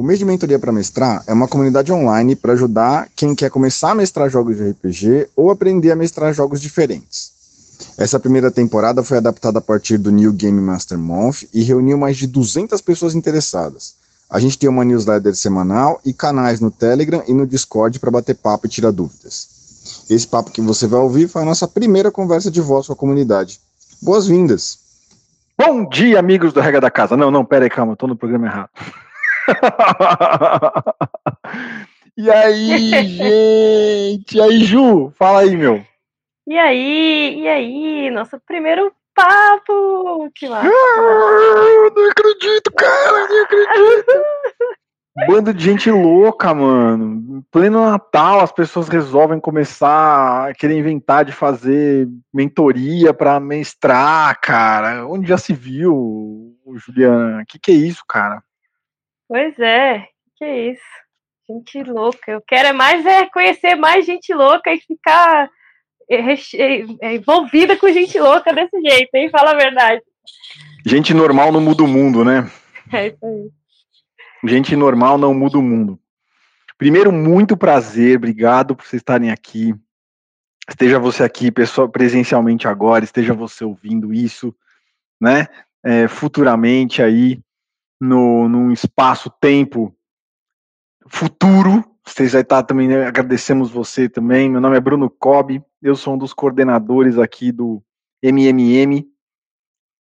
O mês de mentoria para mestrar é uma comunidade online para ajudar quem quer começar a mestrar jogos de RPG ou aprender a mestrar jogos diferentes. Essa primeira temporada foi adaptada a partir do New Game Master Month e reuniu mais de 200 pessoas interessadas. A gente tem uma newsletter semanal e canais no Telegram e no Discord para bater papo e tirar dúvidas. Esse papo que você vai ouvir foi a nossa primeira conversa de voz com a comunidade. Boas-vindas! Bom dia, amigos do Rega da Casa. Não, não, pera aí, calma, tô no programa errado. E aí, gente? E aí, Ju? Fala aí, meu. E aí, e aí? Nosso primeiro papo! Que massa! Ah, não acredito, cara, não acredito! Bando de gente louca, mano. Pleno Natal, as pessoas resolvem começar a querer inventar de fazer mentoria para mestrar, cara. Onde já se viu, Juliana? O que, que é isso, cara? Pois é, que isso. Gente louca. Eu quero é mais é conhecer mais gente louca e ficar é, é, é, envolvida com gente louca desse jeito, hein? Fala a verdade. Gente normal não muda o mundo, né? É isso aí. Gente normal não muda o mundo. Primeiro, muito prazer, obrigado por vocês estarem aqui. Esteja você aqui pessoal, presencialmente agora, esteja você ouvindo isso, né? É, futuramente aí no, num espaço-tempo futuro. Vocês vai estar também, né, agradecemos você também. Meu nome é Bruno Cobb, eu sou um dos coordenadores aqui do MMM,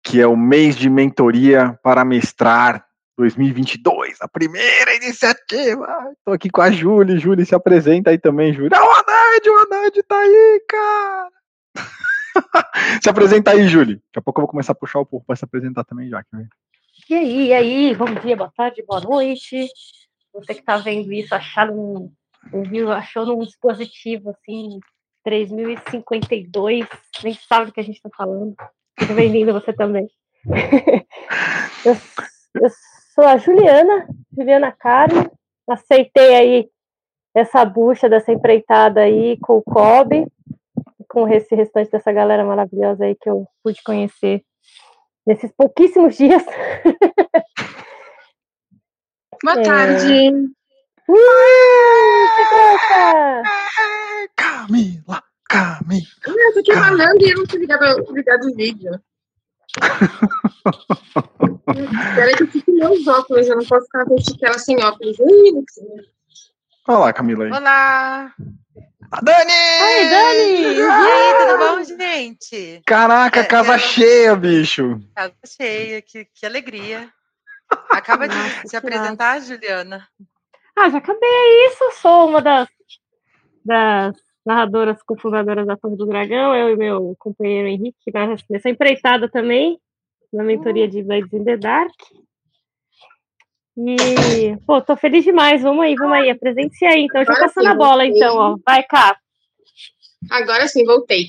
que é o mês de mentoria para mestrar 2022, a primeira iniciativa. Estou aqui com a Júlia, Júlia se apresenta aí também, Júlia. Ah, o Anad, o Anad tá aí, cara. se apresenta aí, Júlia. Daqui a pouco eu vou começar a puxar o povo para se apresentar também já. Que e aí, e aí, bom dia, boa tarde, boa noite. Você que está vendo isso, achado um, ouviu, achou num dispositivo assim, 3052, nem sabe do que a gente está falando. Muito bem-vindo você também. eu, eu, sou a Juliana, Juliana Caro, aceitei aí essa bucha dessa empreitada aí com o Kobe, com esse restante dessa galera maravilhosa aí que eu pude conhecer nesses pouquíssimos dias. Boa é... tarde. Uh, Camila, Camila. Eu tô aqui falando e eu não tô ligado, ligado o vídeo. Espera que eu fique meus óculos, eu não posso ficar com ela sem óculos. Olá, Camila. Aí. Olá. A Dani! Oi, Dani! E aí, tudo bom, gente? Caraca, é, casa é... cheia, bicho! Casa cheia, que, que alegria. Acaba de Nossa, se apresentar, massa. Juliana. Ah, já acabei isso. Sou uma das, das narradoras cofundadoras da Torre do Dragão, eu e meu companheiro Henrique, nessa empreitada também, na mentoria de Blades in the Dark. E, pô, tô feliz demais. Vamos aí, vamos aí. Apresente-se aí. Então, já passando a bola, voltei. então, ó. Vai, cá. Agora sim, voltei.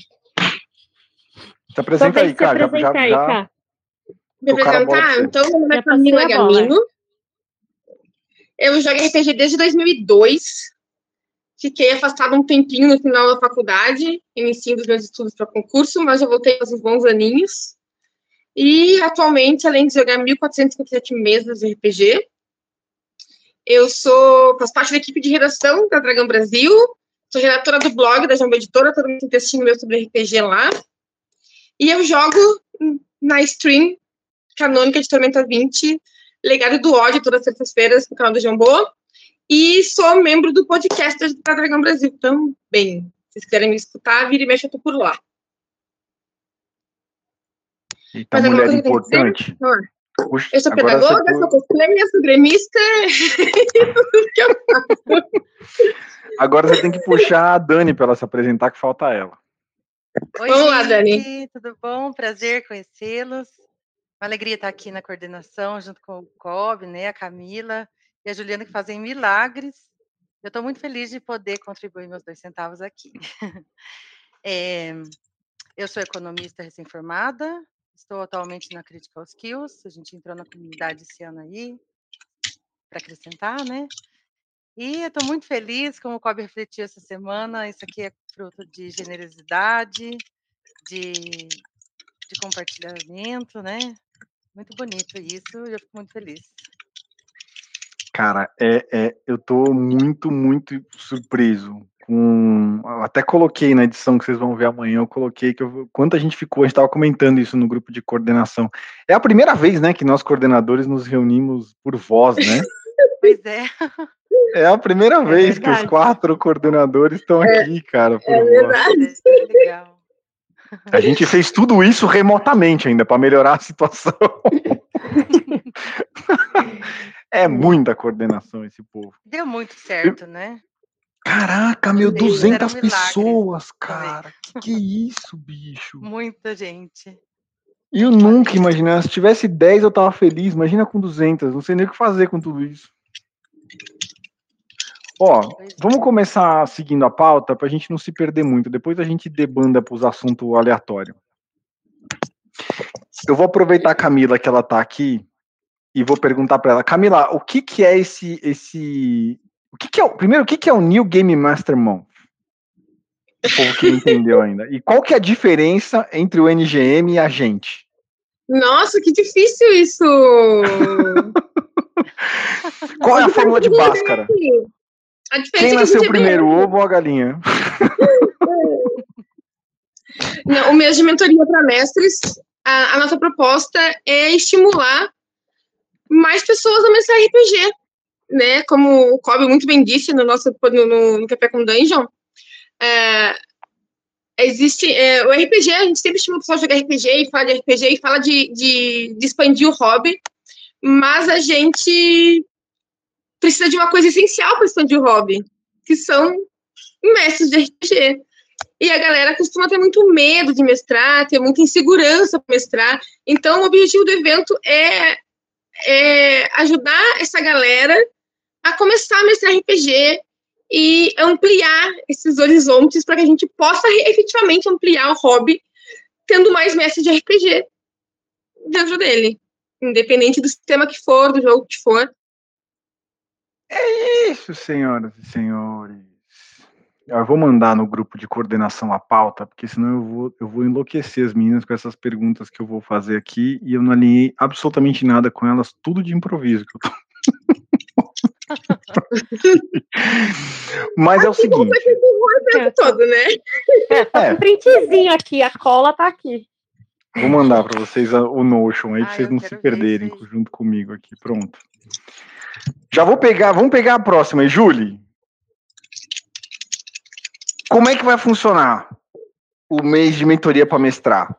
Se apresenta aí, cara. Já, já, aí, já... Me apresentar? Então, meu nome é Camila Gamino. Eu jogo RPG desde 2002. Fiquei afastada um tempinho no final da faculdade, iniciando os meus estudos para concurso, mas eu voltei faz uns bons aninhos. E atualmente, além de jogar 1.457 mesas de RPG, eu sou, faço parte da equipe de redação da Dragão Brasil, sou redatora do blog da Jamba Editora, todo mundo tem textinho meu sobre RPG lá. E eu jogo na stream canônica de Tormenta 20, Legado do Ódio, todas as terças-feiras no canal do Jambô. E sou membro do podcast da Dragão Brasil também. Se vocês quiserem me escutar, vira e mexe, eu tô por lá. Eita, Mas mulher importante. Puxa, eu sou pedagoga, sou cosplayer, sou gremista. agora você tem que puxar a Dani para ela se apresentar, que falta ela. Oi, Vamos lá, Dani. Tudo bom? Prazer conhecê-los. Uma alegria estar aqui na coordenação, junto com o Cobb, né, a Camila e a Juliana, que fazem milagres. Eu estou muito feliz de poder contribuir meus dois centavos aqui. É, eu sou economista recém-formada, Estou atualmente na Critical Skills, a gente entrou na comunidade esse ano aí, para acrescentar, né? E eu estou muito feliz, como o Cobb refletiu essa semana, isso aqui é fruto de generosidade, de, de compartilhamento, né? Muito bonito isso, eu fico muito feliz. Cara, é, é, eu tô muito, muito surpreso com. Até coloquei na edição que vocês vão ver amanhã, eu coloquei que eu, quanto a gente ficou, a gente estava comentando isso no grupo de coordenação. É a primeira vez, né, que nós coordenadores nos reunimos por voz, né? Pois é. É a primeira é vez verdade. que os quatro coordenadores estão é, aqui, cara. é verdade. É legal. A gente fez tudo isso remotamente ainda para melhorar a situação. é muita coordenação esse povo. Deu muito certo, né? Caraca, meu, 200 um pessoas, cara. Que que é isso, bicho? Muita gente. Eu nunca imaginei. Se tivesse 10, eu tava feliz. Imagina com 200. Não sei nem o que fazer com tudo isso. Ó, vamos começar seguindo a pauta para a gente não se perder muito. Depois a gente debanda para os assuntos aleatórios. Eu vou aproveitar a Camila que ela está aqui e vou perguntar para ela, Camila, o que que é esse esse o que que é o primeiro o que que é o New Game Master Month? O povo que não entendeu ainda. E qual que é a diferença entre o NGM e a gente? Nossa, que difícil isso! qual é a fórmula de Bhaskara? A Quem é nasceu primeiro, o ovo ou a galinha? Não, o mês de mentoria para mestres, a, a, nossa proposta é estimular mais pessoas a mestrar RPG, né? Como o Kobe muito bem disse no nosso no, no Café com Dungeon, é, existe é, o RPG, a gente sempre estimula o pessoal a jogar RPG e fala de RPG e fala de, de, de expandir o hobby, mas a gente precisa de uma coisa essencial para expandir o hobby, que são mestres de RPG. E a galera costuma ter muito medo de mestrar, ter muita insegurança para mestrar. Então, o objetivo do evento é, é ajudar essa galera a começar a mestrar RPG e ampliar esses horizontes para que a gente possa efetivamente ampliar o hobby, tendo mais mestres de RPG dentro dele, independente do sistema que for, do jogo que for. É isso, senhoras e senhores. Eu vou mandar no grupo de coordenação a pauta, porque senão eu vou, eu vou enlouquecer as meninas com essas perguntas que eu vou fazer aqui e eu não alinhei absolutamente nada com elas, tudo de improviso que eu tô. Mas é o seguinte. É, todo, né? É, tá é. um printzinho aqui, a cola tá aqui. Vou mandar para vocês o Notion aí, para vocês não se perderem junto comigo aqui. Pronto. Já vou pegar, vamos pegar a próxima aí, Julie. Como é que vai funcionar o mês de mentoria para mestrar?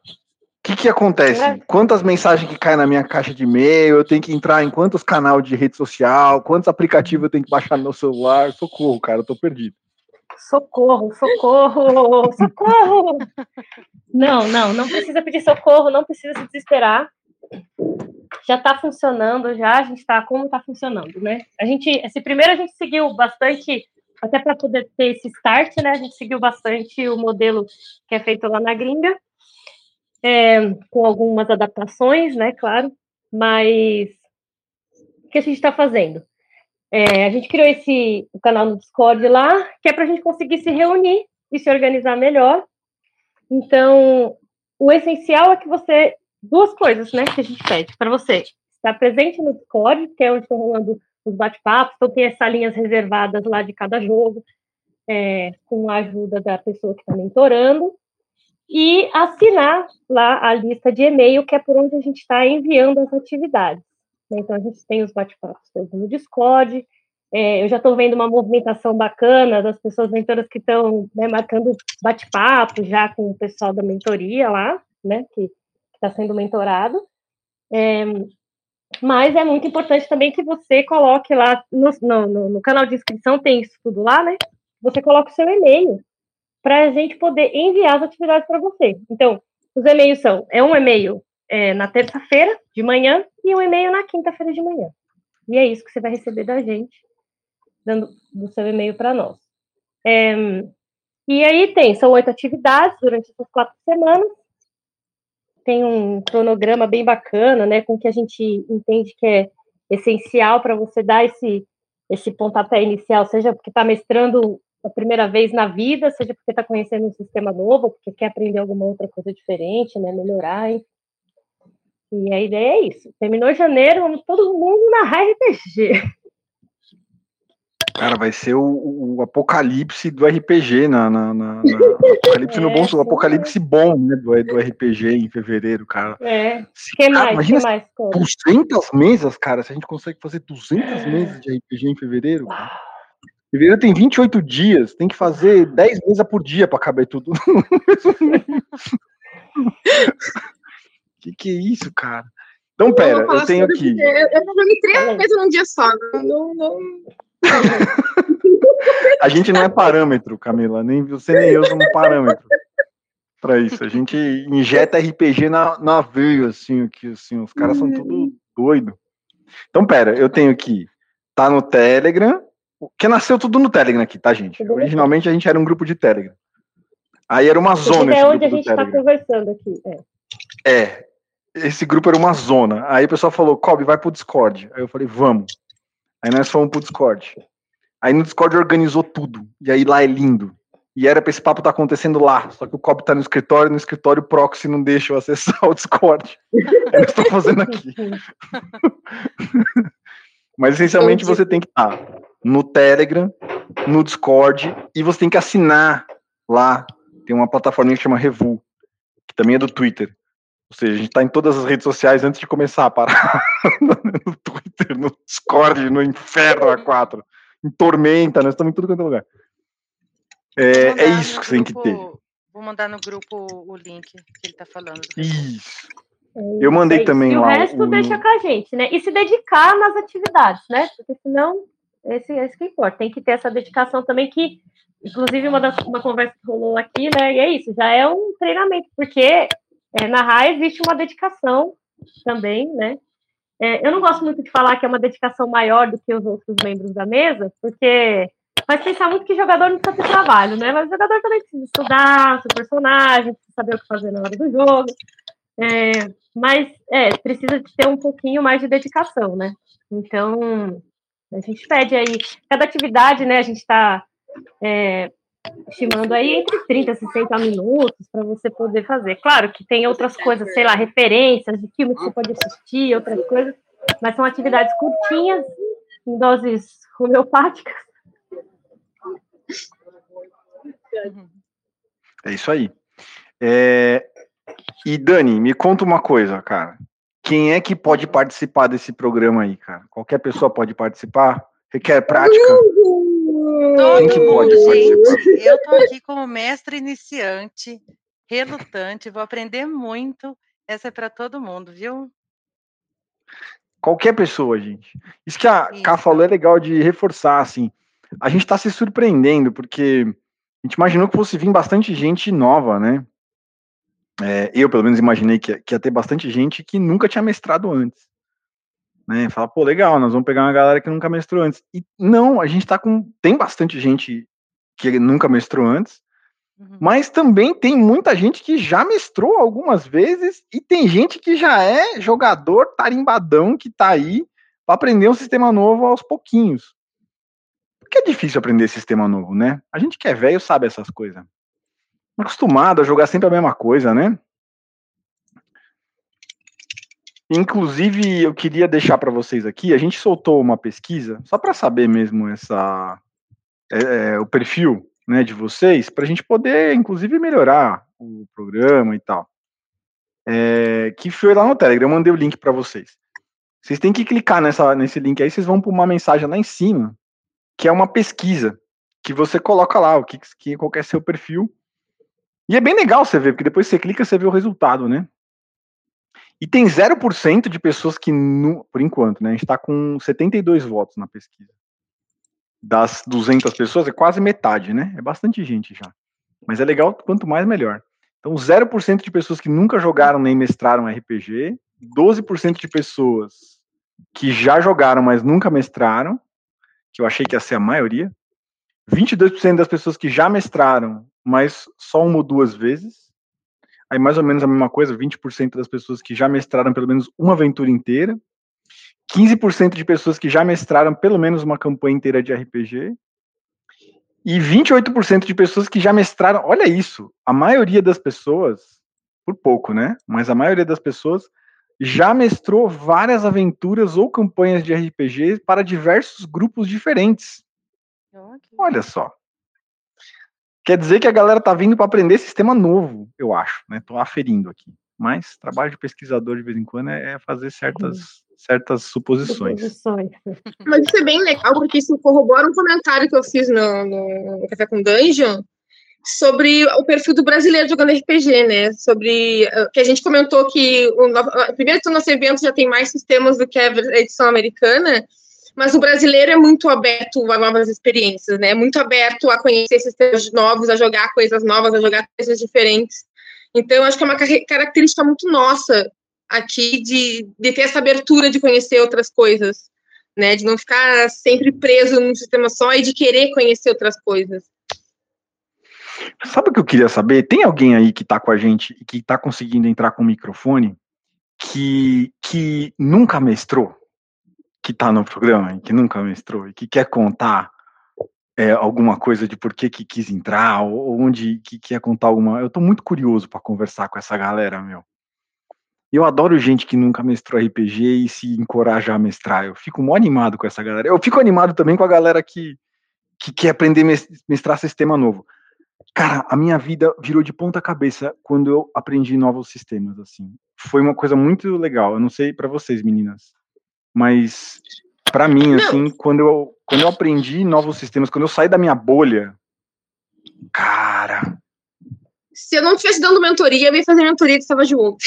O que, que acontece? É. Quantas mensagens que caem na minha caixa de e-mail? Eu tenho que entrar em quantos canais de rede social? Quantos aplicativos eu tenho que baixar no meu celular? Socorro, cara, eu tô perdido. Socorro, socorro, socorro! Não, não, não precisa pedir socorro, não precisa se desesperar já está funcionando, já a gente está como está funcionando, né? A gente, esse primeiro a gente seguiu bastante, até para poder ter esse start, né? A gente seguiu bastante o modelo que é feito lá na gringa, é, com algumas adaptações, né? Claro, mas o que a gente está fazendo? É, a gente criou esse o canal no Discord lá, que é para a gente conseguir se reunir e se organizar melhor. Então, o essencial é que você duas coisas, né, que a gente pede para você. Estar presente no Discord, que é onde estão rolando os bate-papos, então tem essas linhas reservadas lá de cada jogo, é, com a ajuda da pessoa que está mentorando, e assinar lá a lista de e-mail, que é por onde a gente está enviando as atividades. Né? Então, a gente tem os bate-papos todos no Discord, é, eu já estou vendo uma movimentação bacana das pessoas mentoras que estão né, marcando bate-papo já com o pessoal da mentoria lá, né, que está sendo mentorado. É, mas é muito importante também que você coloque lá no, no, no, canal de inscrição, tem isso tudo lá, né? Você coloca o seu e-mail para a gente poder enviar as atividades para você. Então, os e-mails são: é um e-mail é, na terça-feira de manhã e um e-mail na quinta-feira de manhã. E é isso que você vai receber da gente, dando do seu e-mail para nós. É, e aí tem, são oito atividades durante essas quatro semanas tem um cronograma bem bacana, né, com que a gente entende que é essencial para você dar esse, esse pontapé inicial, seja porque está mestrando a primeira vez na vida, seja porque está conhecendo um sistema novo, porque quer aprender alguma outra coisa diferente, né, melhorar. Hein? E a ideia é isso. Terminou janeiro, vamos todo mundo na RPG. Cara, vai ser o, o apocalipse do RPG na, na, na, na apocalipse é, no bom, o apocalipse bom, né, do, do RPG em fevereiro, cara. É. Se, que cara, mais? Imagina que mais? 200 mesas, cara, se a gente consegue fazer 200 mesas de RPG em fevereiro, cara. Fevereiro tem 28 dias, tem que fazer 10 mesas por dia para caber tudo. que que é isso, cara? Então, pera, eu, eu tenho aqui. Eu, eu joguei três vezes num dia só. Não, não... A gente não é parâmetro, Camila. Nem você nem eu somos parâmetro para isso. A gente injeta RPG na, na veia, assim, que assim, os caras são tudo doido. Então, pera, eu tenho aqui. Tá no Telegram. Que nasceu tudo no Telegram aqui, tá, gente? Originalmente a gente era um grupo de Telegram. Aí era uma zona. É onde a gente está conversando aqui. É. é. Esse grupo era uma zona. Aí o pessoal falou, Kobe, vai pro Discord. Aí eu falei, vamos. Aí nós fomos pro Discord. Aí no Discord organizou tudo. E aí lá é lindo. E era pra esse papo estar tá acontecendo lá. Só que o Cobb tá no escritório, no escritório o proxy não deixa eu acessar o Discord. é o que eu estou fazendo aqui. Mas essencialmente você tem que estar no Telegram, no Discord, e você tem que assinar lá. Tem uma plataforma que chama Revu, que também é do Twitter. Ou seja, a gente está em todas as redes sociais antes de começar a parar. no Twitter, no Discord, no Inferno A4, em Tormenta, nós estamos em tudo quanto é lugar. É, é isso que você tem que ter. Vou mandar no grupo o link que ele está falando. Isso. Eu mandei também e lá. O resto o... deixa com a gente, né? E se dedicar nas atividades, né? Porque senão, esse, esse que importa. Tem que ter essa dedicação também, que, inclusive, uma, das, uma conversa que rolou aqui, né? E é isso, já é um treinamento, porque é, na RAI existe uma dedicação também, né? É, eu não gosto muito de falar que é uma dedicação maior do que os outros membros da mesa, porque faz pensar muito que jogador não precisa ter trabalho, né? Mas o jogador também precisa estudar seu personagem, precisa saber o que fazer na hora do jogo. É, mas é, precisa de ter um pouquinho mais de dedicação, né? Então, a gente pede aí, cada atividade, né? A gente está é, estimando aí entre 30 e 60 minutos para você poder fazer. Claro que tem outras coisas, sei lá, referências de filme que você pode assistir, outras coisas, mas são atividades curtinhas, em doses homeopáticas. É isso aí. É... E Dani, me conta uma coisa, cara. Quem é que pode participar desse programa aí, cara? Qualquer pessoa pode participar? Requer prática? Todo Quem mundo, gente. Eu tô aqui como mestre iniciante, relutante, vou aprender muito. Essa é para todo mundo, viu? Qualquer pessoa, gente. Isso que a Cá falou é legal de reforçar, assim. A gente está se surpreendendo, porque a gente imaginou que fosse vir bastante gente nova, né? É, eu, pelo menos, imaginei que, que ia ter bastante gente que nunca tinha mestrado antes né? Fala, pô, legal, nós vamos pegar uma galera que nunca mestrou antes. E não, a gente tá com. Tem bastante gente que nunca mestrou antes, uhum. mas também tem muita gente que já mestrou algumas vezes e tem gente que já é jogador tarimbadão que tá aí para aprender um sistema novo aos pouquinhos. Porque é difícil aprender sistema novo, né? A gente que é velho sabe essas coisas. Acostumado a jogar sempre a mesma coisa, né? Inclusive, eu queria deixar para vocês aqui, a gente soltou uma pesquisa, só para saber mesmo essa, é, é, o perfil né, de vocês, para a gente poder, inclusive, melhorar o programa e tal. É, que foi lá no Telegram, eu mandei o link para vocês. Vocês têm que clicar nessa, nesse link aí, vocês vão para uma mensagem lá em cima, que é uma pesquisa, que você coloca lá, o que, que qual é seu perfil. E é bem legal você ver, porque depois você clica, você vê o resultado, né? E tem 0% de pessoas que, por enquanto, né? A gente está com 72 votos na pesquisa. Das 200 pessoas, é quase metade, né? É bastante gente já. Mas é legal, quanto mais, melhor. Então, 0% de pessoas que nunca jogaram nem mestraram RPG, 12% de pessoas que já jogaram, mas nunca mestraram, que eu achei que ia ser a maioria, 22% das pessoas que já mestraram, mas só uma ou duas vezes, Aí mais ou menos a mesma coisa, 20% das pessoas que já mestraram pelo menos uma aventura inteira, 15% de pessoas que já mestraram pelo menos uma campanha inteira de RPG, e 28% de pessoas que já mestraram, olha isso, a maioria das pessoas, por pouco, né? Mas a maioria das pessoas já mestrou várias aventuras ou campanhas de RPG para diversos grupos diferentes. Olha só. Quer dizer que a galera tá vindo para aprender sistema novo, eu acho, né? Tô aferindo aqui. Mas trabalho de pesquisador de vez em quando é, é fazer certas, certas suposições. suposições. Mas isso é bem legal, porque isso corrobora um comentário que eu fiz no, no Café com Dungeon sobre o perfil do brasileiro jogando RPG, né? Sobre eh, que a gente comentou que o, primeiro que o nosso evento já tem mais sistemas do que a edição americana, mas o brasileiro é muito aberto a novas experiências, né? Muito aberto a conhecer sistemas novos, a jogar coisas novas, a jogar coisas diferentes. Então, acho que é uma característica muito nossa aqui de, de ter essa abertura de conhecer outras coisas, né? De não ficar sempre preso num sistema só e de querer conhecer outras coisas. Sabe o que eu queria saber? Tem alguém aí que está com a gente e que está conseguindo entrar com o microfone que, que nunca mestrou? Que está no programa, que nunca mestrou e que quer contar é, alguma coisa de por que, que quis entrar, ou onde que quer contar alguma. Eu estou muito curioso para conversar com essa galera, meu. Eu adoro gente que nunca mestrou RPG e se encoraja a mestrar. Eu fico mó animado com essa galera. Eu fico animado também com a galera que, que quer aprender a mestrar sistema novo. Cara, a minha vida virou de ponta cabeça quando eu aprendi novos sistemas, assim. Foi uma coisa muito legal. Eu não sei para vocês, meninas, mas para mim, assim, quando eu, quando eu aprendi novos sistemas, quando eu saí da minha bolha, cara. Se eu não estivesse dando mentoria, eu ia fazer mentoria de Savage World.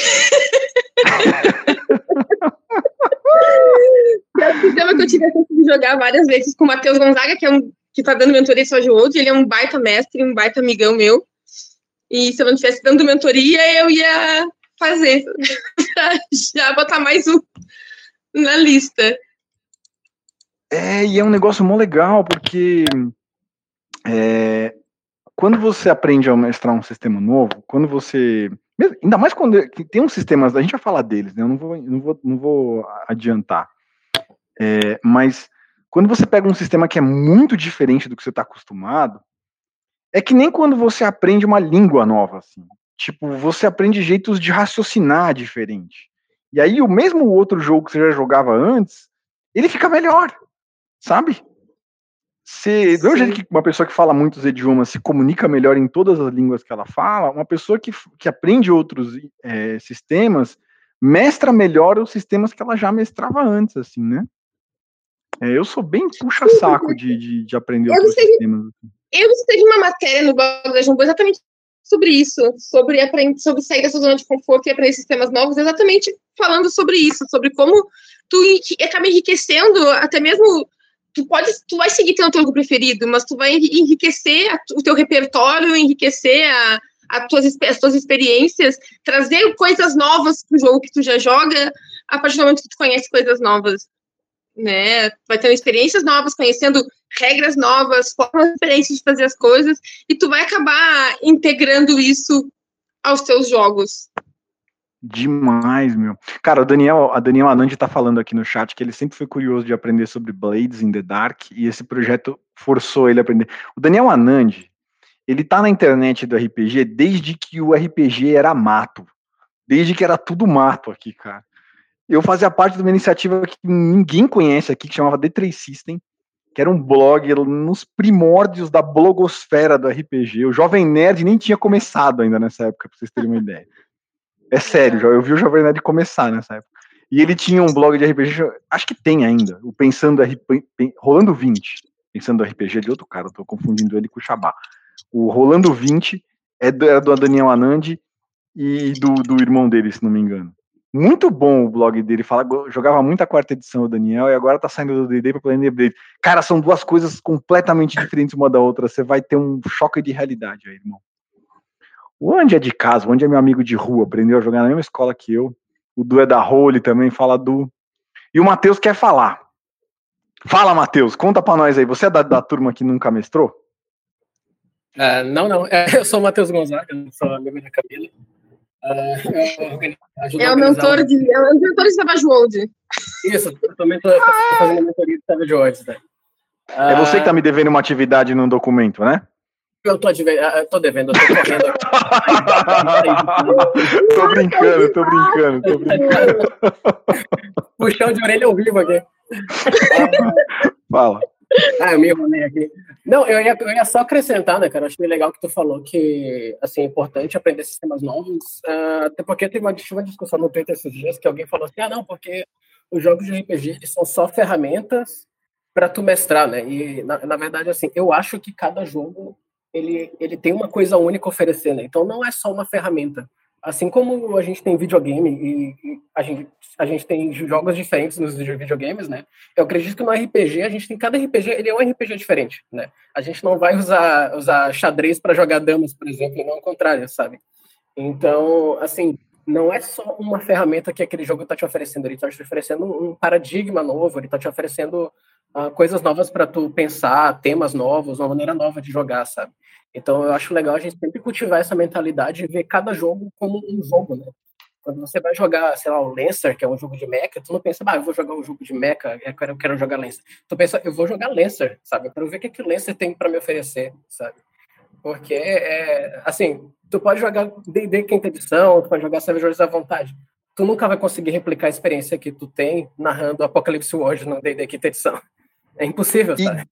é o sistema que eu tive a chance de jogar várias vezes com o Matheus Gonzaga, que é um que tá dando mentoria de Savage World, ele é um baita mestre, um baita amigão meu. E se eu não estivesse dando mentoria, eu ia fazer, já botar mais um na lista. É, e é um negócio mó legal, porque é, quando você aprende a mestrar um sistema novo, quando você. Ainda mais quando tem uns sistemas, a gente vai falar deles, né? Eu não vou, não vou, não vou adiantar. É, mas quando você pega um sistema que é muito diferente do que você está acostumado, é que nem quando você aprende uma língua nova, assim. Tipo, você aprende jeitos de raciocinar diferente. E aí, o mesmo outro jogo que você já jogava antes, ele fica melhor sabe? Se, do jeito que uma pessoa que fala muitos idiomas se comunica melhor em todas as línguas que ela fala, uma pessoa que, que aprende outros é, sistemas mestra melhor os sistemas que ela já mestrava antes, assim, né? É, eu sou bem puxa-saco de, de, de, aprender eu outros sei, sistemas. Assim. Eu teve uma matéria no blog da Jumbo exatamente sobre isso, sobre, aprender, sobre sair dessa zona de conforto e aprender sistemas novos, exatamente falando sobre isso, sobre como tu acaba enriquecendo até mesmo tu pode, tu vai seguir teu jogo preferido, mas tu vai enriquecer o teu repertório, enriquecer a, a tuas, as tuas experiências, trazer coisas novas pro jogo que tu já joga, a partir do momento que tu conhece coisas novas, né? Vai tendo experiências novas, conhecendo regras novas, formas diferentes de fazer as coisas, e tu vai acabar integrando isso aos teus jogos. Demais, meu. Cara, o Daniel, a Daniel Anandi tá falando aqui no chat que ele sempre foi curioso de aprender sobre Blades in the Dark e esse projeto forçou ele a aprender. O Daniel Anandi, ele tá na internet do RPG desde que o RPG era mato. Desde que era tudo mato aqui, cara. Eu fazia parte de uma iniciativa que ninguém conhece aqui, que chamava D3 System, que era um blog nos primórdios da blogosfera do RPG. O Jovem Nerd nem tinha começado ainda nessa época, pra vocês terem uma ideia. É sério, eu vi o Jovem Nerd começar nessa época. E ele tinha um blog de RPG, acho que tem ainda, o Pensando RPG, Rolando 20. Pensando RPG de outro cara, eu tô confundindo ele com o Xabá. O Rolando 20 é do, era do Daniel Anand e do, do irmão dele, se não me engano. Muito bom o blog dele, fala, jogava muito a quarta edição o Daniel e agora tá saindo do D&D para Planet Blade. Cara, são duas coisas completamente diferentes uma da outra, você vai ter um choque de realidade aí, irmão. O Andy é de casa, o Andy é meu amigo de rua, aprendeu a jogar na mesma escola que eu. O Du é da Role também, fala do. E o Matheus quer falar. Fala, Matheus, conta pra nós aí. Você é da, da turma que nunca mestrou? Uh, não, não. Eu sou o Matheus Gonzaga, sou amigo da Camila. Uh, é o mentor de, é o mentor de Savage World. Isso, eu também estou fazendo mentoria de Savage World. Né? Uh, é você que está me devendo uma atividade num documento, né? Eu tô, eu tô devendo, eu tô correndo. tô brincando, tô brincando, tô brincando. Puxão de orelha ao vivo aqui. Fala. Ah, eu me enrolei aqui. Não, eu ia, eu ia só acrescentar, né, cara? Achei legal que tu falou que, assim, é importante aprender sistemas novos, uh, até porque teve uma, uma discussão no Twitter esses dias que alguém falou assim, ah, não, porque os jogos de RPG, eles são só ferramentas para tu mestrar, né? E, na, na verdade, assim, eu acho que cada jogo, ele, ele tem uma coisa única a oferecer, né? Então, não é só uma ferramenta. Assim como a gente tem videogame e, a, gente, a gente tem jogos diferentes nos videogames, né? Eu acredito que no RPG, a gente tem cada RPG, ele é um RPG diferente, né? A gente não vai usar, usar xadrez para jogar damas, por exemplo, e não ao contrário, sabe? Então, assim, não é só uma ferramenta que aquele jogo está te oferecendo, ele está te oferecendo um paradigma novo, ele está te oferecendo uh, coisas novas para tu pensar, temas novos, uma maneira nova de jogar, sabe? Então eu acho legal a gente sempre cultivar essa mentalidade e ver cada jogo como um jogo, né? Quando você vai jogar, sei lá, o Lancer, que é um jogo de mecha, tu não pensa, ah, eu vou jogar um jogo de mecha, eu quero, eu quero jogar Lancer. Tu pensa, eu vou jogar Lancer, sabe? Eu quero ver o que, que o Lancer tem para me oferecer, sabe? Porque, é, assim, tu pode jogar D&D quinta edição, tu pode jogar Savage Wars à vontade. Tu nunca vai conseguir replicar a experiência que tu tem narrando Apocalypse World no D&D quinta edição. É impossível, sabe?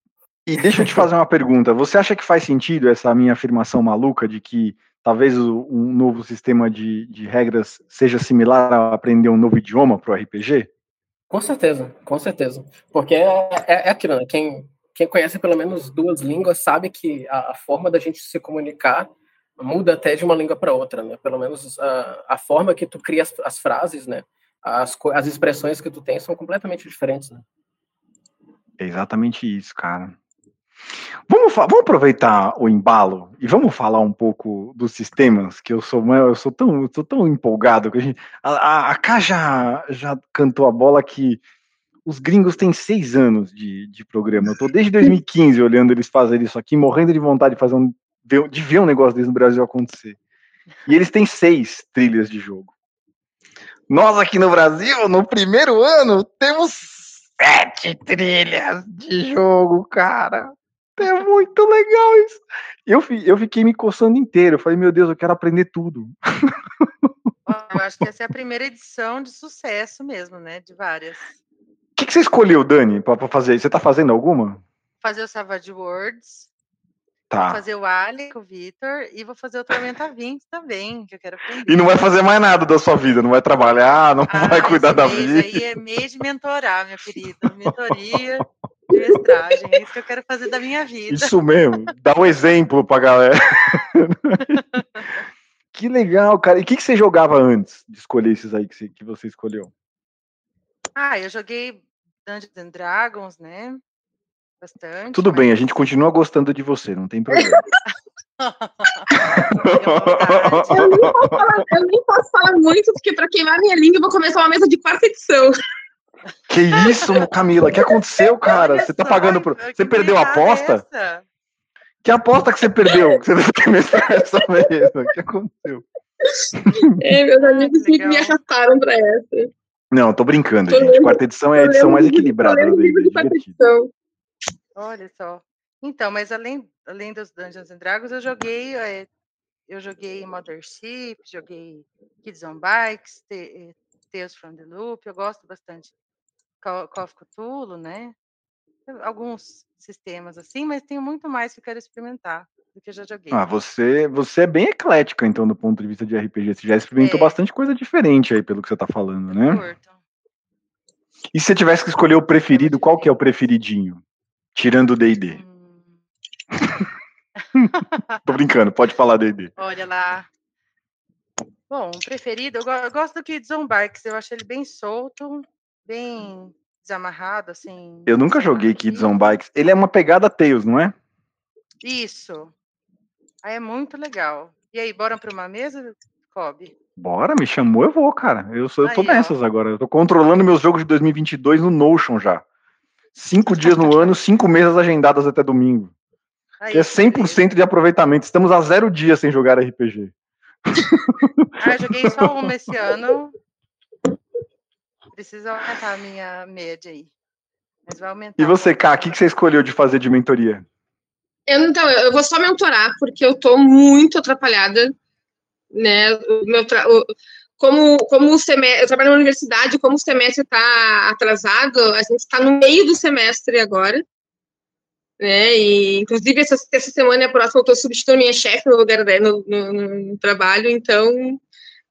E deixa eu te fazer uma pergunta. Você acha que faz sentido essa minha afirmação maluca de que talvez um novo sistema de, de regras seja similar a aprender um novo idioma para o RPG? Com certeza, com certeza. Porque é, é, é aquilo, né? Quem, quem conhece pelo menos duas línguas sabe que a, a, forma da gente se comunicar muda até de uma língua para outra, né? Pelo menos a, a forma que tu cria as, as frases, né? As, as expressões que tu tem são completamente diferentes, né? É exatamente isso, cara. Vamos, vamos aproveitar o embalo e vamos falar um pouco dos sistemas, que eu sou eu sou tão, eu sou tão empolgado que a gente. A, a K já, já cantou a bola que os gringos têm seis anos de, de programa. Eu tô desde 2015 olhando eles fazerem isso aqui, morrendo de vontade de fazer um, de ver um negócio desse no Brasil acontecer. E eles têm seis trilhas de jogo. Nós aqui no Brasil, no primeiro ano, temos sete trilhas de jogo, cara. É muito legal isso. Eu, eu fiquei me coçando inteiro. Eu falei, meu Deus, eu quero aprender tudo. Eu acho que essa é a primeira edição de sucesso mesmo, né? De várias. O que, que você escolheu, Dani, para fazer? Você tá fazendo alguma? Fazer o Savage Words. Tá. Vou fazer o Ali com o Vitor e vou fazer o Tormenta 20 também, que eu quero aprender. E não vai fazer mais nada da sua vida, não vai trabalhar, não ah, vai cuidar da vida. Aí é mês de mentorar, minha querida. Mentoria de mestragem, é isso que eu quero fazer da minha vida. Isso mesmo, dá um exemplo pra galera. que legal, cara. E o que, que você jogava antes de escolher esses aí que você, que você escolheu? Ah, eu joguei Dungeons and Dragons, né? Bastante. Tudo mas... bem, a gente continua gostando de você, não tem problema. eu, nem falar, eu, nem posso falar, muito, porque para queimar minha língua, eu vou começar uma mesa de quarta edição. Que isso, Camila? O que aconteceu, cara? Você tá pagando por. Você perdeu a aposta? Que aposta que você perdeu? Que você deve ter mestrado essa mesa. O que aconteceu? É, meus amigos que me arrastaram pra essa. Não, tô brincando, tô gente. Lendo, quarta edição é a edição mais equilibrada. Do de quarta edição. Olha só. Então, mas além, além dos Dungeons and Dragons, eu joguei. É, eu joguei Mothership, joguei Kids on Bikes, Tales from the Loop, eu gosto bastante Call of Cthulhu, né? Alguns sistemas assim, mas tem muito mais que eu quero experimentar do que eu já joguei. Ah, você, você é bem eclética, então, do ponto de vista de RPG. Você já experimentou é. bastante coisa diferente aí, pelo que você está falando, né? Curto. E se você tivesse que escolher o preferido, qual que é o preferidinho? Tirando o D&D. Hum. Tô brincando, pode falar D&D. Olha lá. Bom, preferido, eu, gosto do Kids on Bikes, eu acho ele bem solto, bem desamarrado, assim. Eu nunca joguei Kids on Bikes. Ele é uma pegada Tails, não é? Isso. Aí é muito legal. E aí, bora para uma mesa, Kobe? Bora, me chamou, eu vou, cara. Eu, sou, eu tô aí, nessas ó. agora. Eu tô controlando meus jogos de 2022 no Notion já. Cinco dias no ano, cinco mesas agendadas até domingo. Aí, que é 100% de aproveitamento. Estamos a zero dias sem jogar RPG. Ah, eu joguei só uma esse ano, Preciso aumentar a minha média aí. Mas vai aumentar. E você, Ká, o que, você escolheu de fazer de mentoria? Eu, então, eu vou só mentorar, porque eu estou muito atrapalhada, né? O meu tra... o... Como, como o semestre, eu trabalho na universidade, como o semestre está atrasado, a gente está no meio do semestre agora, né? E inclusive essa, essa semana a próxima eu estou substituindo minha chefe no lugar dela no, no, no, trabalho, então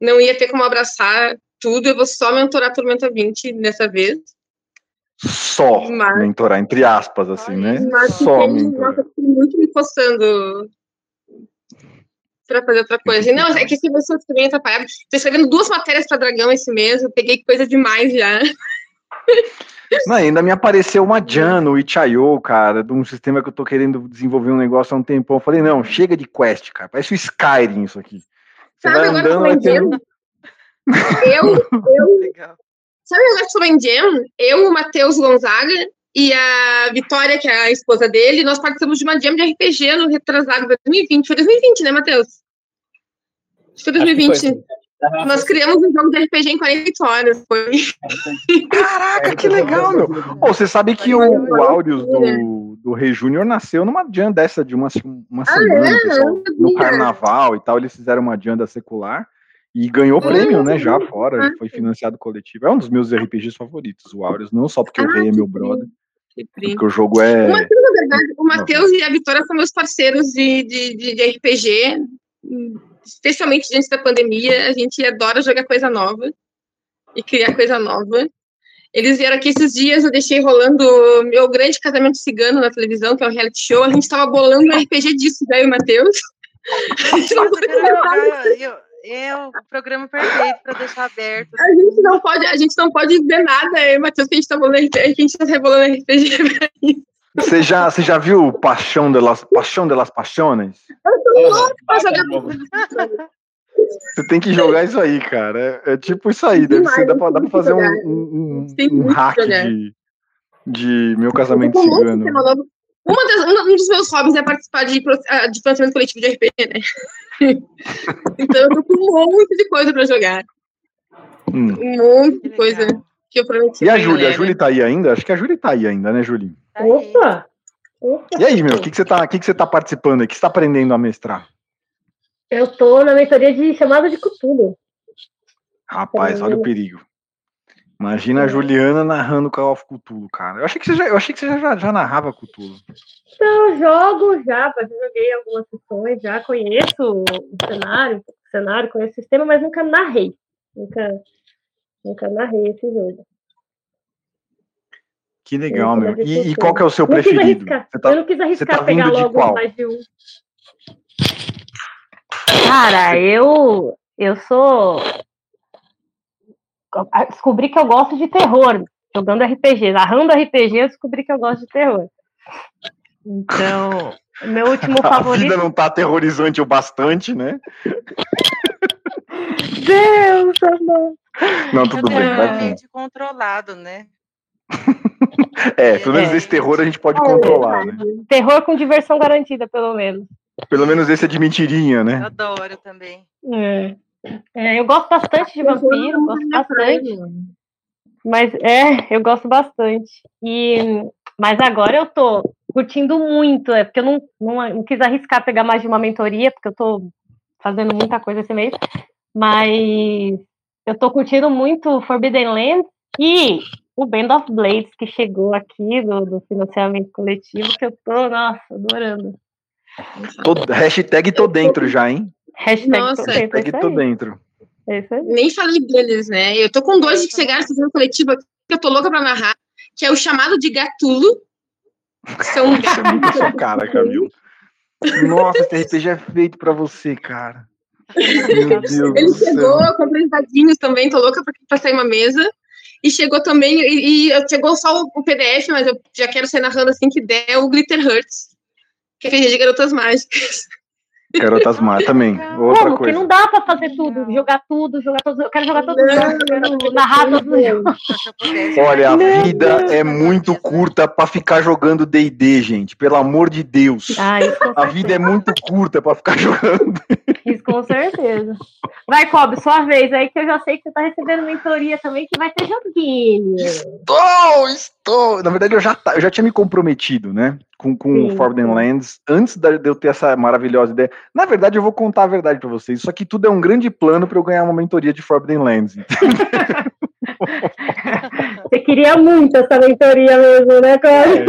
não ia ter como abraçar tudo, eu vou só mentorar a Tormenta 20 dessa vez. Só mas, mentorar, entre aspas, assim, né? Mas só mentorar. muito me coçando para fazer outra coisa. Não, é que se você também atrapalhado. Estou escrevendo duas matérias para Dragão esse mês, eu peguei coisa demais já. Não, ainda me apareceu uma Jan no Itch.io, cara, de um sistema que eu tô querendo desenvolver um negócio há um tempão. Eu falei, não, chega de quest, cara. Parece o Skyrim isso aqui. Você Sabe, vai andando, vai tendo... Eu, eu... Legal. Sabe o negócio sobre Jam? Eu, o Matheus Gonzaga e a Vitória, que é a esposa dele, nós participamos de uma Jam de RPG no retrasado 2020. Foi 2020, né, Matheus? Foi 2020. Nós criamos um jogo de RPG em 48 horas. Foi. Caraca, que legal, meu. Oh, você sabe que o, o Aureus do, do Rei Júnior nasceu numa jam dessa de uma, uma ah, semana, é? pessoal, no carnaval e tal. Eles fizeram uma jam da secular e ganhou prêmio, né? Já fora, foi financiado coletivo. É um dos meus RPGs favoritos, o Aureus. Não só porque o Rei é meu brother. Porque o jogo é. O Matheus, na verdade, o Matheus e a Vitória são meus parceiros de, de, de, de RPG especialmente diante da pandemia, a gente adora jogar coisa nova e criar coisa nova. Eles vieram aqui esses dias, eu deixei rolando meu grande casamento cigano na televisão, que é um reality show. A gente estava bolando um RPG disso, daí o Matheus. É o programa perfeito para deixar aberto. A gente não pode, a gente não pode ver nada, Matheus, que a gente está bolando, a gente está rebolando RPG para isso. Você já, você já viu Paixão de las, Paixão de las Paixones? Você tem que jogar isso aí, cara. É, é tipo isso aí. Deve ser, dá, pra, dá pra fazer um, um, um hack de, de meu casamento cigano. Uma das, um dos meus hobbies é participar de, de financiamento coletivo de RPG, né? então eu tô com um monte de coisa pra jogar. Hum. Um monte de coisa que eu prometi. E a Júlia? A Júlia tá aí ainda? Acho que a Júlia tá aí ainda, né, Júlia? Tá Opa! Opa! E aí, meu, o que, que você tá, que que você tá participando aí? O que você tá aprendendo a mestrar? Eu tô na mentoria de chamada de Cthulhu. Rapaz, olha o perigo. Imagina a é. Juliana narrando Call of Cthulhu, cara. Eu achei que você já, eu achei que você já, já narrava Cthulhu. Então, eu jogo já, já joguei algumas sessões, já conheço o cenário, o cenário, conheço o sistema, mas nunca narrei. Nunca, nunca narrei esse jogo. Que legal, meu. E, e, qual que é o seu não preferido? Tá, eu não quis arriscar tá pegar logo mais de um. Cara, eu eu sou descobri que eu gosto de terror jogando RPG, narrando RPG, eu descobri que eu gosto de terror. Então, meu último favorito. A vida não tá aterrorizante o bastante, né? Deus, amor. Não, tudo bem. Vai controlado, né? é, pelo menos é. esse terror a gente pode é, controlar, né? Terror com diversão garantida, pelo menos. Pelo menos esse é de mentirinha, né? Eu adoro também. É. é eu gosto bastante de vampiro, gosto bastante. Mas é, eu gosto bastante. E, mas agora eu tô curtindo muito, é porque eu não, não, não quis arriscar pegar mais de uma mentoria, porque eu tô fazendo muita coisa esse mês. Mas eu tô curtindo muito Forbidden Land e o Band of Blades que chegou aqui do, do financiamento coletivo, que eu tô, nossa, adorando. Tô, hashtag tô dentro já, hein? Hashtag nossa, tô dentro. Hashtag tô dentro. Nem falei deles, né? Eu tô com dois de que chegaram financiamento coletivo aqui, que eu tô louca pra narrar, que é o chamado de Gatulo. São é muito sua cara, Camilo. Nossa, esse RPG é feito pra você, cara. Meu Deus Ele chegou, eu comprei dadinhos também, tô louca pra, pra sair uma mesa. E chegou também, e, e chegou só o, PDF, mas eu já quero ser narrando assim que der o Glitter Hurts, que é de garotas mágicas. Garotas Má também. Outra Como? coisa. Que não dá pra fazer tudo, jogar tudo, jogar todos. Eu quero jogar todos os jogos, quero narrar todos os jogos. Olha, a vida é muito curta pra ficar jogando DD, gente. Pelo amor de Deus. Ah, a vida é muito curta pra ficar jogando. Isso com certeza. Vai, Cobb, sua vez aí que eu já sei que você tá recebendo mentoria também, que vai ter joguinho. Estou, estou. Na verdade, eu já, eu já tinha me comprometido, né? Com, com sim, Forbidden. Lands, antes de eu ter essa maravilhosa ideia. Na verdade, eu vou contar a verdade para vocês. Isso aqui tudo é um grande plano para eu ganhar uma mentoria de Forbidden Lands. Você queria muito essa mentoria mesmo, né, Cláudio?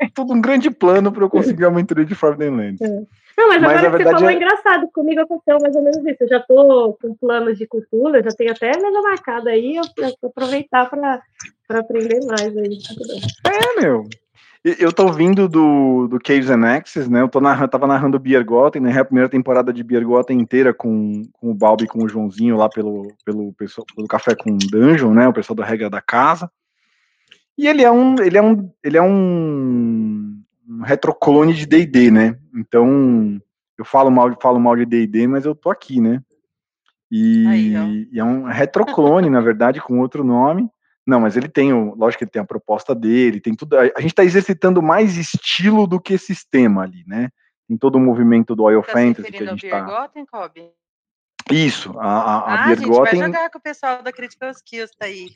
É, tudo um grande plano para eu conseguir a aventura de Forbidden Lands. É. Não, mas, mas agora que você falou é... engraçado, comigo aconteceu mais ou menos isso. Eu já tô com planos de cultura, já tenho até mesa marcada aí, eu, eu aproveitar para aprender mais aí. É, meu. Eu tô vindo do, do Caves and Axes, né? Eu tô narrando, tava narrando Biergotten, né? A primeira temporada de Biergotten inteira com, com o Balbi e com o Joãozinho lá pelo, pelo, pessoal, pelo Café com Dungeon, né? O pessoal da regra da casa. E ele é um, ele é um, ele é um, um retroclone de D&D, né? Então, eu falo mal, falo mal de D&D, mas eu tô aqui, né? E, Aí, e é um retroclone, na verdade, com outro nome. Não, mas ele tem, o, lógico que ele tem a proposta dele, tem tudo. A, a gente está exercitando mais estilo do que sistema ali, né? Tem todo o movimento do Oil tá Fantasy que a gente está. Isso, a, a, a ah, Beer Gotten... vai jogar com o pessoal da Critical Skills, tá aí.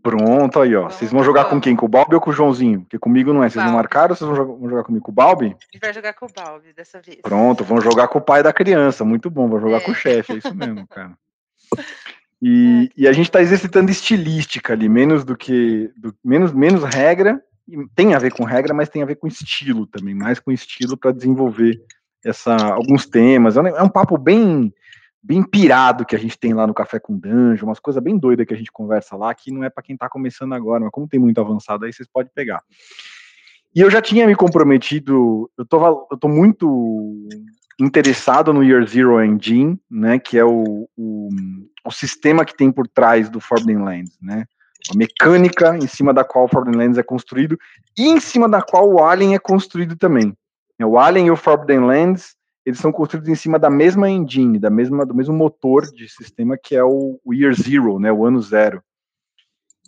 Pronto, aí, ó. Vamos, vocês vão jogar com quem? Com o Balbi ou com o Joãozinho? Porque comigo não é. Vocês não marcaram ou vocês vão jogar, vão jogar comigo? Com o Balbi? A gente vai jogar com o Balbi dessa vez. Pronto, vão jogar com o pai da criança. Muito bom, vão jogar é. com o chefe, é isso mesmo, cara. E, é. e a gente está exercitando estilística ali, menos do que. Do, menos, menos regra, tem a ver com regra, mas tem a ver com estilo também, mais com estilo para desenvolver essa, alguns temas. É um, é um papo bem bem pirado que a gente tem lá no Café com Danjo, umas coisas bem doidas que a gente conversa lá, que não é para quem está começando agora, mas como tem muito avançado aí, vocês podem pegar. E eu já tinha me comprometido, eu tô, eu tô muito interessado no Year Zero Engine, né, que é o, o, o sistema que tem por trás do Forbidden Lands, né, a mecânica em cima da qual o Forbidden Lands é construído e em cima da qual o Alien é construído também. O Alien e o Forbidden Lands, eles são construídos em cima da mesma engine, da mesma, do mesmo motor de sistema que é o, o Year Zero, né, o ano zero,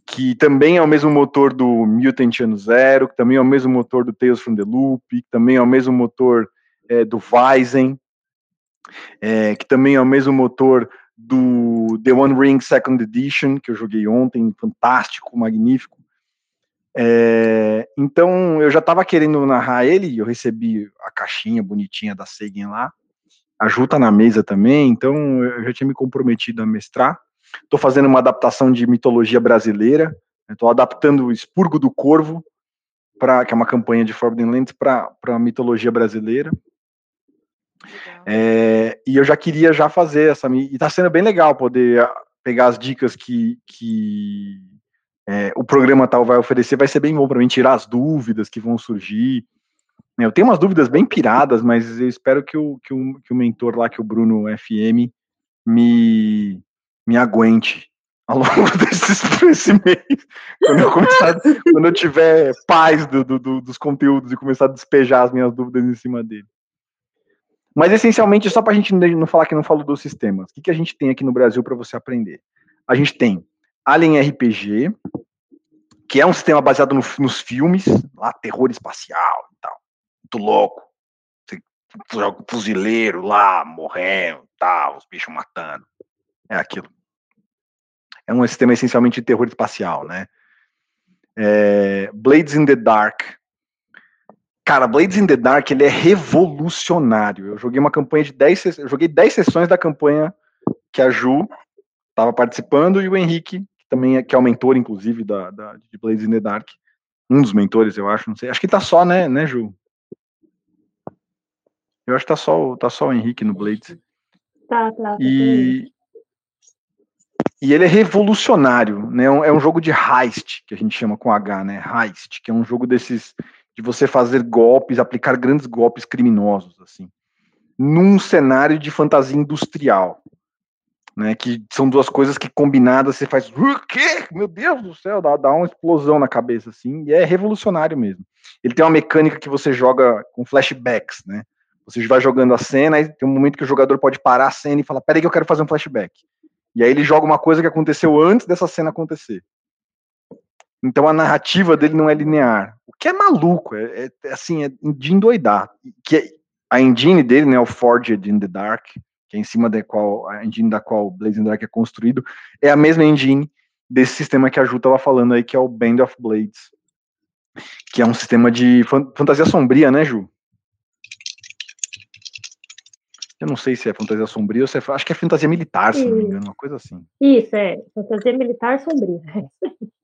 que também é o mesmo motor do Mutant Ano Zero, que também é o mesmo motor do Tales from the Loop, que também é o mesmo motor é, do Weizen, é, que também é o mesmo motor do The One Ring Second Edition, que eu joguei ontem, fantástico, magnífico. É, então eu já estava querendo narrar ele, eu recebi a caixinha bonitinha da Segen lá, a Ju tá na mesa também, então eu já tinha me comprometido a mestrar. Estou fazendo uma adaptação de mitologia brasileira, estou adaptando o Expurgo do Corvo, pra, que é uma campanha de Forbidden Lands, para a mitologia brasileira. É, e eu já queria já fazer essa. E está sendo bem legal poder ah, pegar as dicas que, que é, o programa tal vai oferecer. Vai ser bem bom para mim tirar as dúvidas que vão surgir. Eu tenho umas dúvidas bem piradas, mas eu espero que o, que o, que o mentor lá, que o Bruno FM, me, me aguente ao longo desses, desse mês. Quando eu, começar, quando eu tiver paz do, do, dos conteúdos e começar a despejar as minhas dúvidas em cima dele. Mas essencialmente, só para a gente não falar que não falo dos sistemas, o que, que a gente tem aqui no Brasil para você aprender? A gente tem Alien RPG, que é um sistema baseado no, nos filmes, lá, terror espacial e tal. Muito louco. Você joga fuzileiro lá, morrendo, tal, os bichos matando. É aquilo. É um sistema essencialmente de terror espacial, né? É, Blades in the Dark, Cara, Blades in the Dark, ele é revolucionário. Eu joguei uma campanha de 10 eu joguei 10 sessões da campanha que a Ju estava participando e o Henrique, que também é, que é o mentor, inclusive, da, da, de Blades in the Dark. Um dos mentores, eu acho, não sei. Acho que tá só, né, né, Ju? Eu acho que tá só, tá só o Henrique no Blades. Tá, tá. tá e, e ele é revolucionário, né? É um jogo de heist, que a gente chama com H, né? Heist, que é um jogo desses de você fazer golpes, aplicar grandes golpes criminosos, assim, num cenário de fantasia industrial, né, que são duas coisas que combinadas você faz, o quê? Meu Deus do céu, dá, dá uma explosão na cabeça, assim, e é revolucionário mesmo. Ele tem uma mecânica que você joga com flashbacks, né, você vai jogando a cena e tem um momento que o jogador pode parar a cena e falar, peraí que eu quero fazer um flashback. E aí ele joga uma coisa que aconteceu antes dessa cena acontecer. Então a narrativa dele não é linear, o que é maluco, é, é, é assim, é de endoidar. Que é, a engine dele, né, o Forged in the Dark, que é em cima da qual a engine da qual o Blazing Dark é construído, é a mesma engine desse sistema que a Ju estava falando aí, que é o Band of Blades, que é um sistema de fantasia sombria, né, Ju? Eu não sei se é fantasia sombria ou se é, acho que é fantasia militar, se não me engano, uma coisa assim. Isso, é, fantasia militar sombria.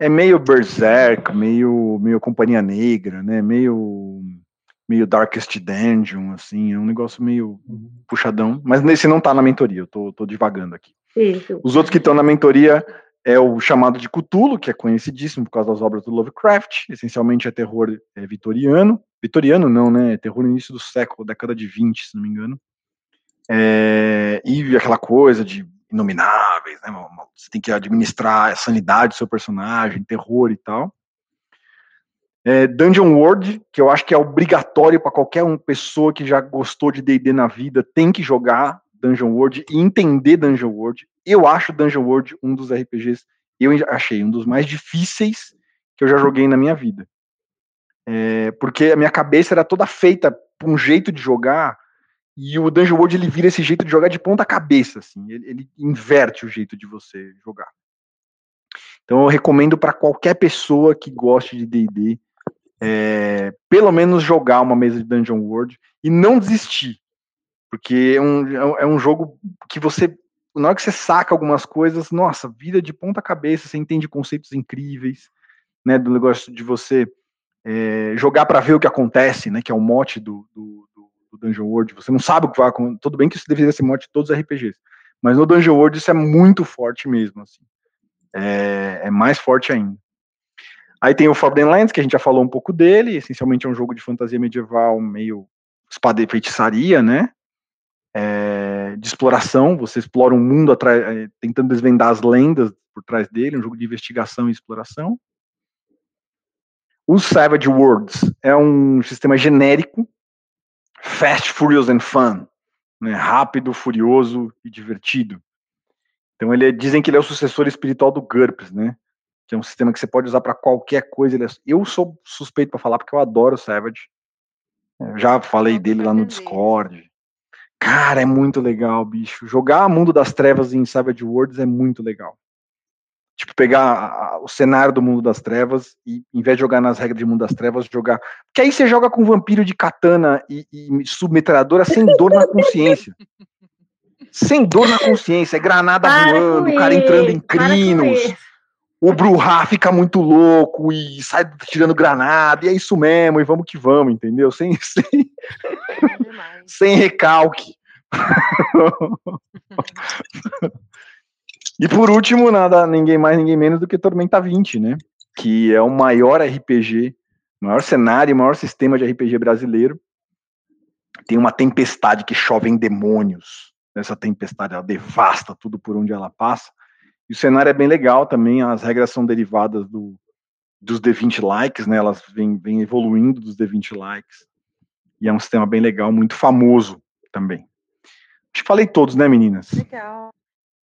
É meio Berserk, meio, meio Companhia Negra, né? Meio meio Darkest Dungeon, assim, é um negócio meio puxadão. Mas nesse não tá na mentoria, eu tô, tô divagando aqui. Isso. Os outros que estão na mentoria é o chamado de Cthulhu, que é conhecidíssimo por causa das obras do Lovecraft, essencialmente é terror é, vitoriano. Vitoriano não, né? É terror no início do século, década de 20, se não me engano. É, e aquela coisa de inomináveis, né? Você tem que administrar a sanidade do seu personagem, terror e tal. É, Dungeon World, que eu acho que é obrigatório para qualquer uma pessoa que já gostou de D&D na vida, tem que jogar Dungeon World e entender Dungeon World. Eu acho Dungeon World um dos RPGs, eu achei um dos mais difíceis que eu já joguei na minha vida. É, porque a minha cabeça era toda feita para um jeito de jogar e o Dungeon World ele vira esse jeito de jogar de ponta cabeça, assim, ele, ele inverte o jeito de você jogar. Então eu recomendo para qualquer pessoa que goste de D&D, é, pelo menos jogar uma mesa de Dungeon World e não desistir, porque é um, é um jogo que você, na hora que você saca algumas coisas, nossa, vira de ponta cabeça, você entende conceitos incríveis, né, do negócio de você é, jogar para ver o que acontece, né, que é o mote do, do Dungeon World, você não sabe o que vai acontecer. Tudo bem que isso deveria ser morte de todos os RPGs, mas no Dungeon World isso é muito forte mesmo, assim. É, é mais forte ainda. Aí tem o Forbidden Lands, que a gente já falou um pouco dele, essencialmente é um jogo de fantasia medieval meio espada e feitiçaria, né? É, de exploração, você explora um mundo é, tentando desvendar as lendas por trás dele, um jogo de investigação e exploração. O Savage Worlds é um sistema genérico Fast, Furious and Fun, né? rápido, furioso e divertido. Então ele é, dizem que ele é o sucessor espiritual do GURPS, né? Que é um sistema que você pode usar para qualquer coisa. É, eu sou suspeito para falar porque eu adoro o Savage. Eu já falei dele lá no Discord. Cara, é muito legal, bicho. Jogar Mundo das Trevas em Savage Worlds é muito legal. Tipo, pegar o cenário do mundo das trevas e, em vez de jogar nas regras de mundo das trevas, jogar. Porque aí você joga com vampiro de katana e, e submetralhadora sem dor na consciência. sem dor na consciência. É granada Para voando, o cara entrando em crinos. O Bruhá fica muito louco e sai tirando granada, e é isso mesmo, e vamos que vamos, entendeu? Sem, sem, sem recalque. E por último, nada, ninguém mais, ninguém menos do que Tormenta 20, né? Que é o maior RPG, maior cenário, maior sistema de RPG brasileiro. Tem uma tempestade que chove em demônios. Essa tempestade ela devasta tudo por onde ela passa. E o cenário é bem legal também, as regras são derivadas do, dos D20 likes, né? Elas vêm, vêm evoluindo dos D20 likes. E é um sistema bem legal, muito famoso também. Acho que falei todos, né, meninas? Legal.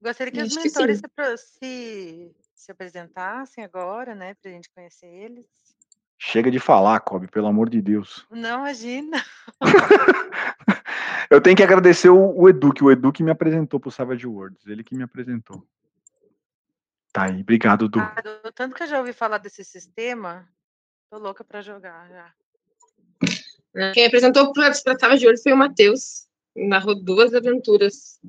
Gostaria que os mentores que se, se apresentassem agora, né, para a gente conhecer eles. Chega de falar, Kobe, pelo amor de Deus. Não, imagina. eu tenho que agradecer o, o Edu, que o Edu que me apresentou para o Savage Worlds, ele que me apresentou. Tá aí, obrigado, Edu. Ah, tanto que eu já ouvi falar desse sistema, tô louca para jogar já. Quem apresentou para Savage Worlds foi o Matheus. Narrou duas aventuras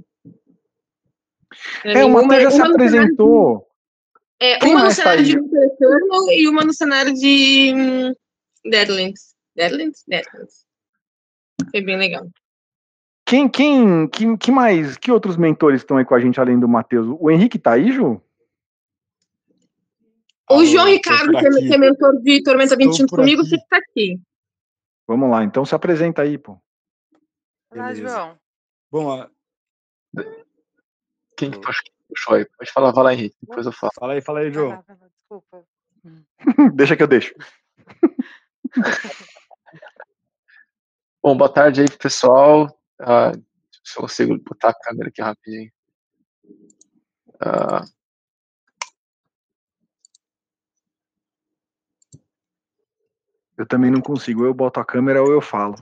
é, uma, uma já se apresentou. É, Quem uma no cenário de Eternal e uma no cenário de hum, Deadlands. Deadlands? Deadlands. Foi bem legal. Quem, quem, que, que mais, que outros mentores estão aí com a gente além do Matheus? O Henrique tá aí, Ju? O João Ricardo, que é, é mentor de Tormenta 21 comigo, você está aqui. Vamos lá, então se apresenta aí, pô. Olá, João. Bom, quem que puxou aí? Pode falar, vai lá, Henrique, depois eu falo. Fala aí, fala aí, João. Desculpa. Deixa que eu deixo. Bom, boa tarde aí, pessoal. Uh, se eu consigo botar a câmera aqui rapidinho. Uh, eu também não consigo. Ou eu boto a câmera ou eu falo.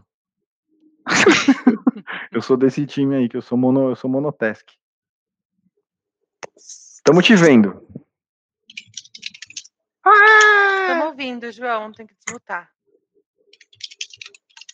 eu sou desse time aí, que eu sou, mono, eu sou monotask. Estamos te vendo. Estamos ouvindo, João. Tem que desmutar.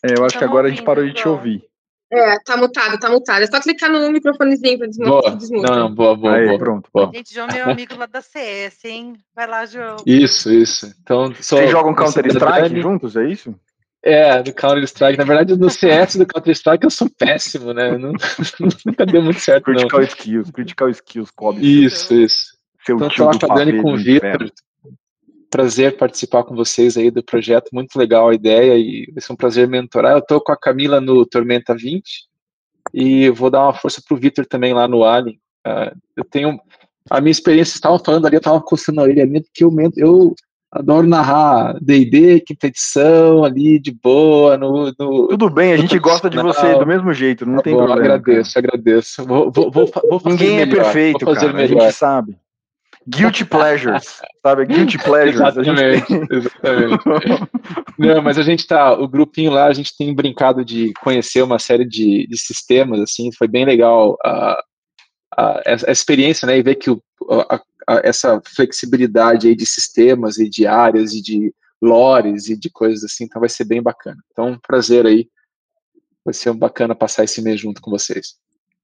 É, eu acho que agora ouvindo, a gente parou de te ouvir. É, tá mutado, tá mutado. É só clicar no microfonezinho pra desmutar. Não, não, boa, boa, Aí, boa. Pronto. Boa. Gente, João, meu amigo lá da CS, hein? Vai lá, João. Isso, isso. Então, só, Vocês jogam Counter-Strike juntos, é isso? É, do Counter-Strike. Na verdade, no CS do Counter-Strike eu sou péssimo, né? Não, nunca deu muito certo, Critical não. Skills, Critical Skills, Kobe. Isso, isso. Seu então, tô lá com a Dani com o Vitor. Prazer participar com vocês aí do projeto, muito legal a ideia e vai ser um prazer mentorar. Eu tô com a Camila no Tormenta 20 e vou dar uma força pro Vitor também lá no Alien. Uh, eu tenho a minha experiência, estavam falando ali, eu tava coçando a orelha, que eu, eu adoro narrar D&D, edição, ali de boa, no, no Tudo bem, a gente gosta de você do mesmo jeito, não tá tem bom, problema. Agradeço, cara. agradeço. Vou, vou, vou, vou Ninguém é perfeito, cara, a gente sabe. Guilty pleasures, sabe? Guilty pleasures. Exatamente, exatamente. Não, mas a gente tá, o grupinho lá, a gente tem brincado de conhecer uma série de, de sistemas, assim, foi bem legal a, a, a experiência, né, e ver que o, a, essa flexibilidade aí de sistemas e de áreas e de lores e de coisas assim, então vai ser bem bacana. Então, um prazer aí, vai ser bacana passar esse mês junto com vocês.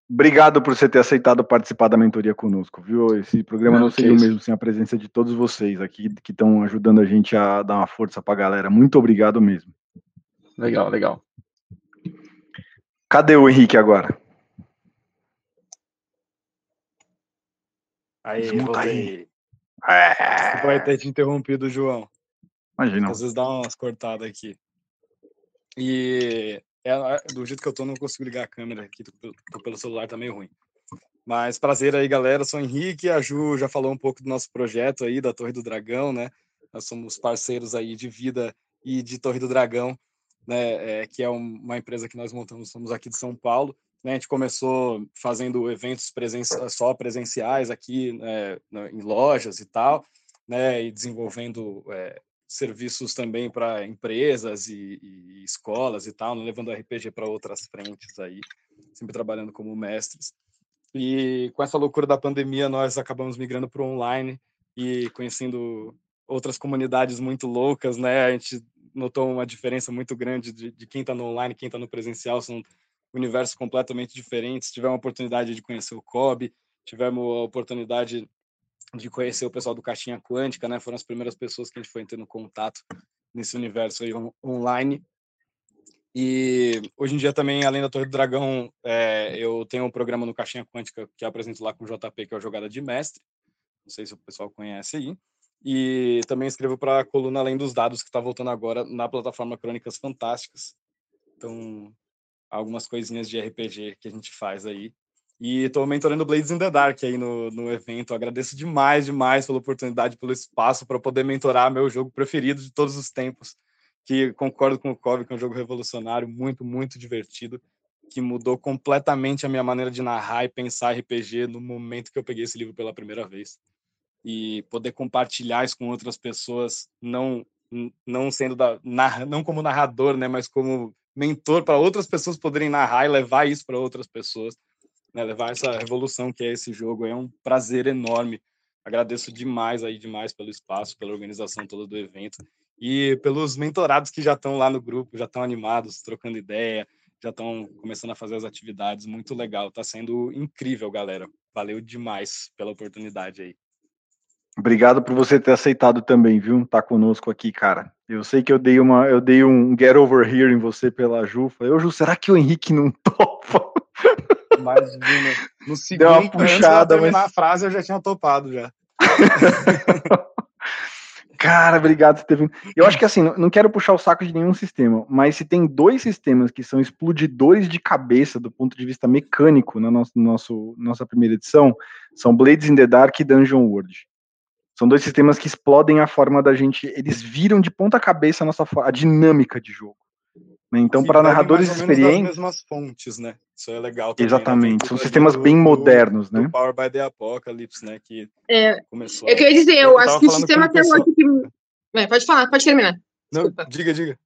Obrigado por você ter aceitado participar da mentoria conosco, viu? Esse programa não, não seria o mesmo sem a presença de todos vocês aqui que estão ajudando a gente a dar uma força para a galera. Muito obrigado mesmo. Legal, legal. Cadê o Henrique agora? Aí, voltei. É. Vai ter te interrompido, João. Imagina. Às vezes dá umas cortadas aqui. E é, do jeito que eu tô, não consigo ligar a câmera aqui, tô pelo celular tá meio ruim. Mas prazer aí, galera. Sou Henrique, a Ju já falou um pouco do nosso projeto aí, da Torre do Dragão, né? Nós somos parceiros aí de vida e de Torre do Dragão, né? É, que é uma empresa que nós montamos, somos aqui de São Paulo. Né? A gente começou fazendo eventos só presenciais aqui né, em lojas e tal, né? E desenvolvendo é, serviços também para empresas e, e, escolas e tal, né? levando RPG para outras frentes aí, sempre trabalhando como mestres. E com essa loucura da pandemia, nós acabamos migrando para o online e conhecendo outras comunidades muito loucas, né? A gente notou uma diferença muito grande de, de quem está no online quem está no presencial. São universos completamente diferentes. Tivemos a oportunidade de conhecer o Kobe, tivemos a oportunidade de conhecer o pessoal do Caixinha Quântica, né? Foram as primeiras pessoas que a gente foi tendo contato nesse universo aí on online. E hoje em dia também, além da Torre do Dragão, é, eu tenho um programa no Caixinha Quântica que apresento lá com o JP, que é o Jogada de Mestre. Não sei se o pessoal conhece aí. E também escrevo para a coluna Além dos Dados, que está voltando agora na plataforma Crônicas Fantásticas. Então, algumas coisinhas de RPG que a gente faz aí. E estou mentorando Blades in the Dark aí no, no evento. agradeço demais, demais pela oportunidade, pelo espaço para poder mentorar meu jogo preferido de todos os tempos. Que concordo com o Kobe, que é um jogo revolucionário, muito, muito divertido, que mudou completamente a minha maneira de narrar e pensar RPG no momento que eu peguei esse livro pela primeira vez. E poder compartilhar isso com outras pessoas, não não sendo da não como narrador, né, mas como mentor para outras pessoas poderem narrar e levar isso para outras pessoas, né? levar essa revolução que é esse jogo. É um prazer enorme. Agradeço demais aí demais pelo espaço, pela organização toda do evento e pelos mentorados que já estão lá no grupo, já estão animados, trocando ideia, já estão começando a fazer as atividades. Muito legal, está sendo incrível, galera. Valeu demais pela oportunidade aí. Obrigado por você ter aceitado também, viu? Tá conosco aqui, cara. Eu sei que eu dei uma, eu dei um get over here em você pela Ju. Falei, ô Ju, será que o Henrique não topa? Imagina. No segundo, Deu uma puxada, antes mas... a frase eu já tinha topado já. Cara, obrigado por ter vindo. Eu acho que assim, não quero puxar o saco de nenhum sistema, mas se tem dois sistemas que são explodidores de cabeça do ponto de vista mecânico na nosso, nosso, nossa primeira edição, são Blades in the Dark e Dungeon World. São dois sistemas que explodem a forma da gente. Eles viram de ponta cabeça a nossa a dinâmica de jogo. Né? Então, para narradores experientes. as mesmas fontes, né? Isso é legal. Também, né? Exatamente. Né? São sistemas bem do, modernos, do, né? Power by the Apocalypse, né? Que é, começou. Eu queria dizer, eu, eu acho que o sistema até hoje que. É, pode falar, pode terminar. Não, diga, diga.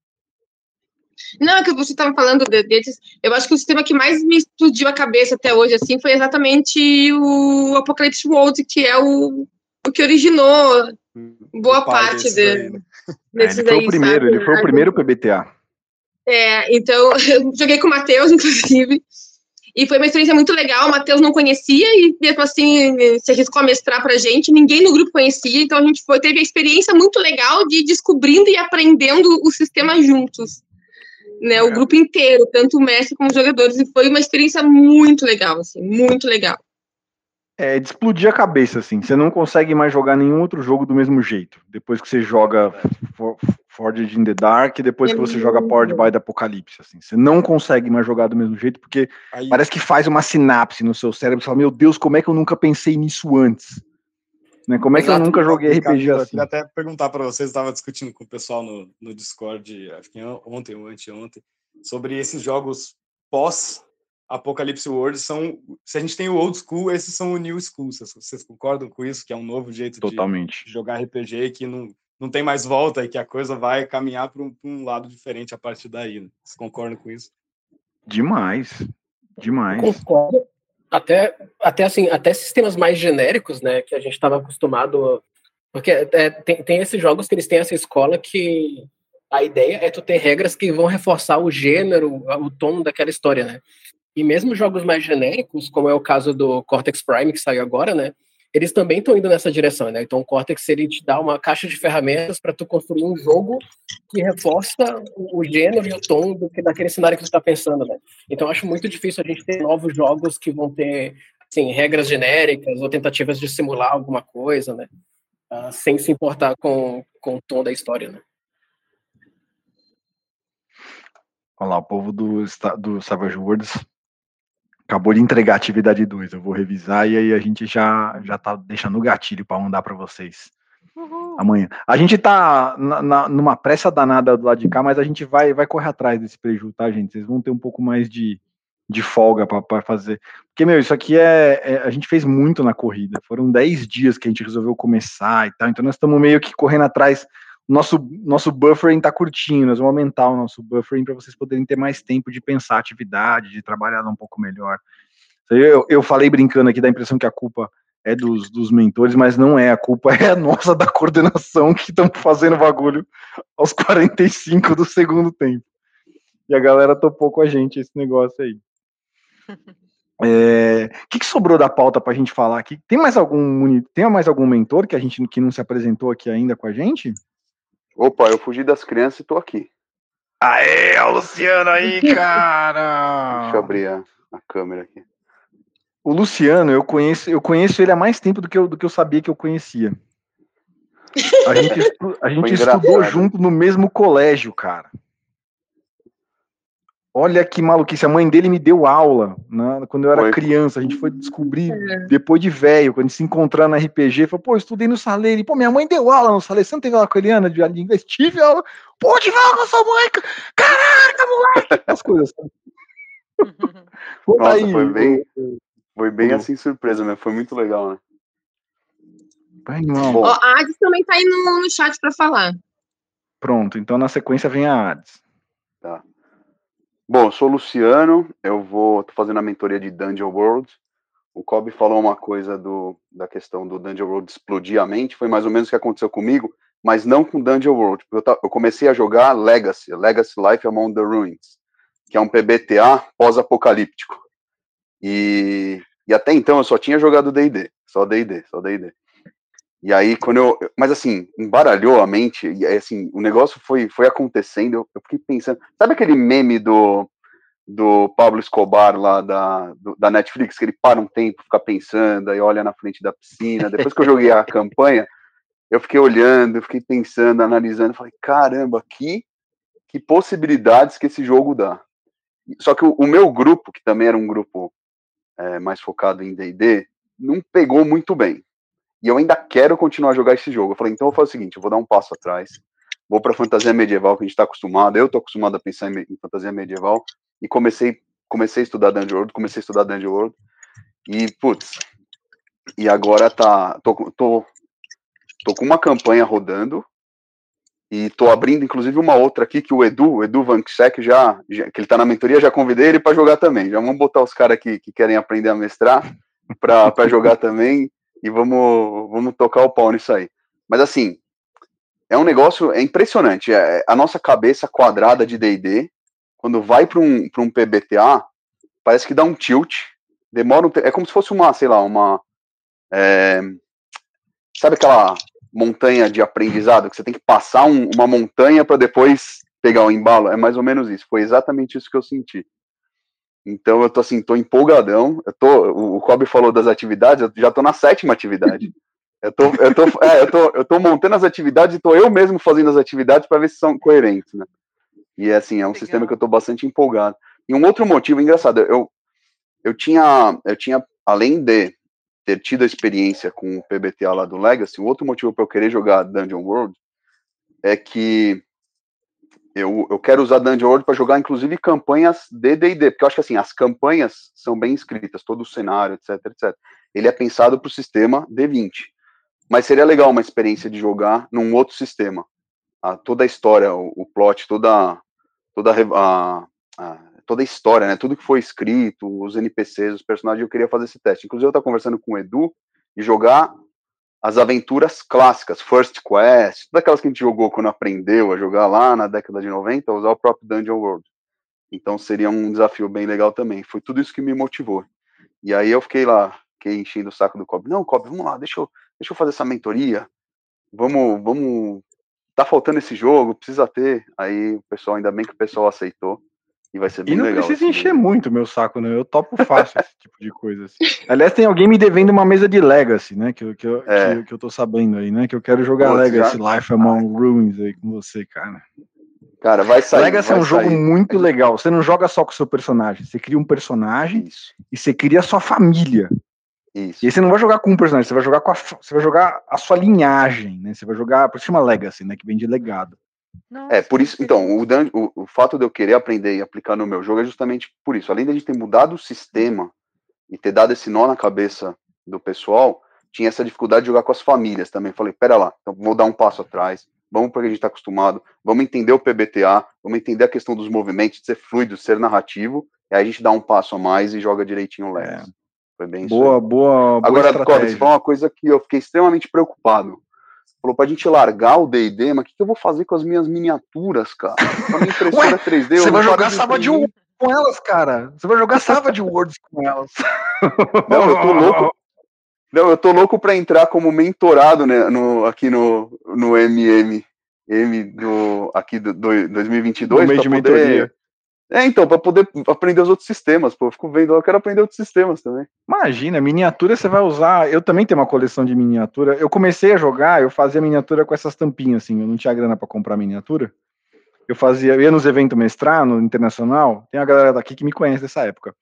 Não, é que você estava falando deles. Eu acho que o sistema que mais me explodiu a cabeça até hoje, assim, foi exatamente o Apocalypse World, que é o o que originou boa parte de, desses é, ele foi o primeiro, sabe? ele foi o primeiro PBTA. É, então, eu joguei com o Matheus, inclusive. E foi uma experiência muito legal. O Matheus não conhecia e, mesmo assim, se arriscou a mestrar pra gente. Ninguém no grupo conhecia. Então, a gente foi, teve a experiência muito legal de ir descobrindo e aprendendo o sistema juntos. Né, o grupo inteiro, tanto o mestre como os jogadores. E foi uma experiência muito legal, assim, muito legal. É de explodir a cabeça, assim. Você não consegue mais jogar nenhum outro jogo do mesmo jeito. Depois que você joga Forged in the Dark, depois que você joga Powered by the Apocalypse, assim. Você não consegue mais jogar do mesmo jeito, porque Aí... parece que faz uma sinapse no seu cérebro. Você fala, meu Deus, como é que eu nunca pensei nisso antes? Né? Como é que Exato, eu nunca joguei RPG assim? Eu queria até perguntar para vocês, estava discutindo com o pessoal no, no Discord, acho que ontem ou anteontem, sobre esses jogos pós Apocalypse World são, se a gente tem o old school, esses são o new school. Vocês, vocês concordam com isso? Que é um novo jeito Totalmente. de jogar RPG que não, não tem mais volta e que a coisa vai caminhar para um, um, lado diferente a partir daí. Né? Vocês concordam com isso? Demais, demais. concordo. Até, até assim, até sistemas mais genéricos, né, que a gente estava acostumado, porque é, tem, tem esses jogos que eles têm essa escola que a ideia é tu ter regras que vão reforçar o gênero, o tom daquela história, né? E mesmo jogos mais genéricos, como é o caso do Cortex Prime que saiu agora, né? eles também estão indo nessa direção, né? Então o Cortex ele te dá uma caixa de ferramentas para tu construir um jogo que reforça o, gênero e o tom do que daquele cenário que você está pensando, né? Então acho muito difícil a gente ter novos jogos que vão ter assim, regras genéricas ou tentativas de simular alguma coisa, né? Uh, sem se importar com, com o tom da história, né? Olha lá, o povo do, do Savage Worlds acabou de entregar atividade 2. Eu vou revisar e aí a gente já já tá deixando o gatilho para mandar para vocês uhum. amanhã. A gente tá na, na, numa pressa danada do lado de cá, mas a gente vai vai correr atrás desse prejuízo, tá, gente? Vocês vão ter um pouco mais de, de folga para fazer. Porque, meu, isso aqui é, é, A gente fez muito na corrida. Foram 10 dias que a gente resolveu começar e tal. Então nós estamos meio que correndo atrás. Nosso, nosso buffering está curtinho, nós vamos aumentar o nosso buffering para vocês poderem ter mais tempo de pensar a atividade, de trabalhar um pouco melhor. Eu, eu falei brincando aqui da impressão que a culpa é dos, dos mentores, mas não é. A culpa é a nossa da coordenação que estamos fazendo bagulho aos 45 do segundo tempo. E a galera topou com a gente esse negócio aí. É, o que, que, sobrou da pauta para a gente falar aqui? Tem mais algum tem mais algum mentor que a gente que não se apresentou aqui ainda com a gente? Opa, eu fugi das crianças e tô aqui. Aê, o Luciano aí, cara! Deixa eu abrir a, a, câmera aqui. O Luciano, eu conheço, eu conheço ele há mais tempo do que eu, do que eu sabia que eu conhecia. A gente, a gente estudou junto no mesmo colégio, cara. Olha que maluquice, a mãe dele me deu aula né, quando eu era foi. criança. A gente foi descobrir é. depois de velho, quando a gente se encontrar na RPG. Falou, pô, eu estudei no Saleiro. Pô, minha mãe deu aula no Saleiro. Você não teve aula com a Eliana de inglês? Tive aula. Pô, tive aula com a sua mãe. Caraca, moleque! As coisas. Nossa, aí, foi bem, foi bem assim surpresa, né? Foi muito legal, né? Pai, não. Ó, a Ades também tá aí no, no chat para falar. Pronto, então na sequência vem a Ades. Tá. Bom, eu sou o Luciano, eu vou tô fazendo a mentoria de Dungeon World. O Kobe falou uma coisa do, da questão do Dungeon World explodir a mente, foi mais ou menos o que aconteceu comigo, mas não com Dungeon World. Eu, eu comecei a jogar Legacy, Legacy Life Among the Ruins, que é um PBTA pós-apocalíptico. E, e até então eu só tinha jogado D&D, só D&D, só D&D. E aí, quando eu. Mas assim, embaralhou a mente, e assim, o negócio foi, foi acontecendo, eu, eu fiquei pensando. Sabe aquele meme do, do Pablo Escobar lá da, do, da Netflix, que ele para um tempo, fica pensando, aí olha na frente da piscina. Depois que eu joguei a campanha, eu fiquei olhando, eu fiquei pensando, analisando, falei, caramba, que, que possibilidades que esse jogo dá. Só que o, o meu grupo, que também era um grupo é, mais focado em D&D, não pegou muito bem e eu ainda quero continuar a jogar esse jogo. Eu falei, então eu vou fazer o seguinte, eu vou dar um passo atrás, vou para fantasia medieval que a gente está acostumado, eu tô acostumado a pensar em, em, fantasia medieval e comecei comecei a estudar Dungeon World, comecei a estudar Dungeon World e putz, e agora tá tô, tô, tô com uma campanha rodando e tô abrindo inclusive uma outra aqui que o Edu, o Edu Van Ksek já, já que ele tá na mentoria, já convidei ele para jogar também. Já vamos botar os caras que, que querem aprender a mestrar para jogar também e vamos, vamos tocar o pau nisso aí. Mas assim, é um negócio, é impressionante. É, a nossa cabeça quadrada de D&D quando vai para um, um PBTA, parece que dá um tilt, demora um É como se fosse uma, sei lá, uma. É, sabe aquela montanha de aprendizado que você tem que passar um, uma montanha para depois pegar o embalo? É mais ou menos isso. Foi exatamente isso que eu senti. Então eu tô assim, tô empolgadão. Eu tô, o, o Kobe falou das atividades, eu já tô na sétima atividade. Eu tô, eu tô, é, eu tô, eu tô montando as atividades e tô eu mesmo fazendo as atividades para ver se são coerentes, né? E assim, é um Legal. sistema que eu tô bastante empolgado. E um outro motivo engraçado, eu, eu tinha, eu tinha, além de ter tido a experiência com o PBTA lá do Legacy, um outro motivo para eu querer jogar Dungeon World é que eu, eu quero usar Dungeon World para jogar, inclusive, campanhas de D&D, porque eu acho que, assim, as campanhas são bem escritas, todo o cenário, etc, etc. Ele é pensado para o sistema D20. Mas seria legal uma experiência de jogar num outro sistema. Ah, toda a história, o, o plot, toda, toda a, a, toda a história, né? Tudo que foi escrito, os NPCs, os personagens, eu queria fazer esse teste. Inclusive, eu estava conversando com o Edu e jogar as aventuras clássicas, First Quest, todas aquelas que a gente jogou quando aprendeu a jogar lá na década de 90, usar o próprio Dungeon World. Então seria um desafio bem legal também. Foi tudo isso que me motivou. E aí eu fiquei lá, fiquei enchendo o saco do Cobb. Não, Cobb, vamos lá, deixa eu, deixa eu fazer essa mentoria. Vamos, vamos. Tá faltando esse jogo, precisa ter. Aí o pessoal, ainda bem que o pessoal aceitou. E vai ser bem legal. E não precisa assim, encher muito meu saco, né? Eu topo fácil esse tipo de coisa. Assim. Aliás, tem alguém me devendo uma mesa de Legacy, né? Que, que, eu, é. que, que, eu tô sabendo aí, né? Que eu quero jogar Pô, Legacy já... Life Among Ruins aí com você, cara. Cara, vai sair. Legacy vai é um sair. jogo muito legal. Você não joga só com o seu personagem, você cria um personagem Isso. e você cria a sua família. Isso. E aí você não vai jogar com um personagem, você vai jogar com a, você vai jogar a sua linhagem, né? Você vai jogar, por isso chama Legacy, né? Que vem de legado. Nossa, é, por isso, então, o, o, o, fato de eu querer aprender e aplicar no meu jogo é justamente por isso. Além de a gente ter mudado o sistema e ter dado esse nó na cabeça do pessoal, tinha essa dificuldade de jogar com as famílias também. Falei, pera lá, então vou dar um passo atrás, vamos para que a gente está acostumado, vamos entender o PBTA, vamos entender a questão dos movimentos, de ser fluido, ser narrativo, e aí a gente dá um passo a mais e joga direitinho o É. Foi bem boa, isso. Boa, boa. Agora, Cobre, você falou uma coisa que eu fiquei extremamente preocupado falou pra gente largar o D&D, mas o que, que, eu vou fazer com as minhas miniaturas, cara? Com a minha impressora Ué, 3D... Você vai jogar Savage Worlds com elas, cara. Você vai jogar Savage Worlds com elas. Não, eu tô louco... Não, eu tô louco pra entrar como mentorado né, no, aqui no, no MM, M do, aqui do, do 2022. No mês de poder, mentoria. É, então, para poder aprender os outros sistemas, pô. Eu fico vendo, eu quero aprender outros sistemas também. Imagina, miniatura você vai usar. Eu também tenho uma coleção de miniatura. Eu comecei a jogar, eu fazia miniatura com essas tampinhas, assim. Eu não tinha grana para comprar miniatura. Eu fazia, eu ia nos eventos mestrar, no internacional. Tem a galera daqui que me conhece dessa época.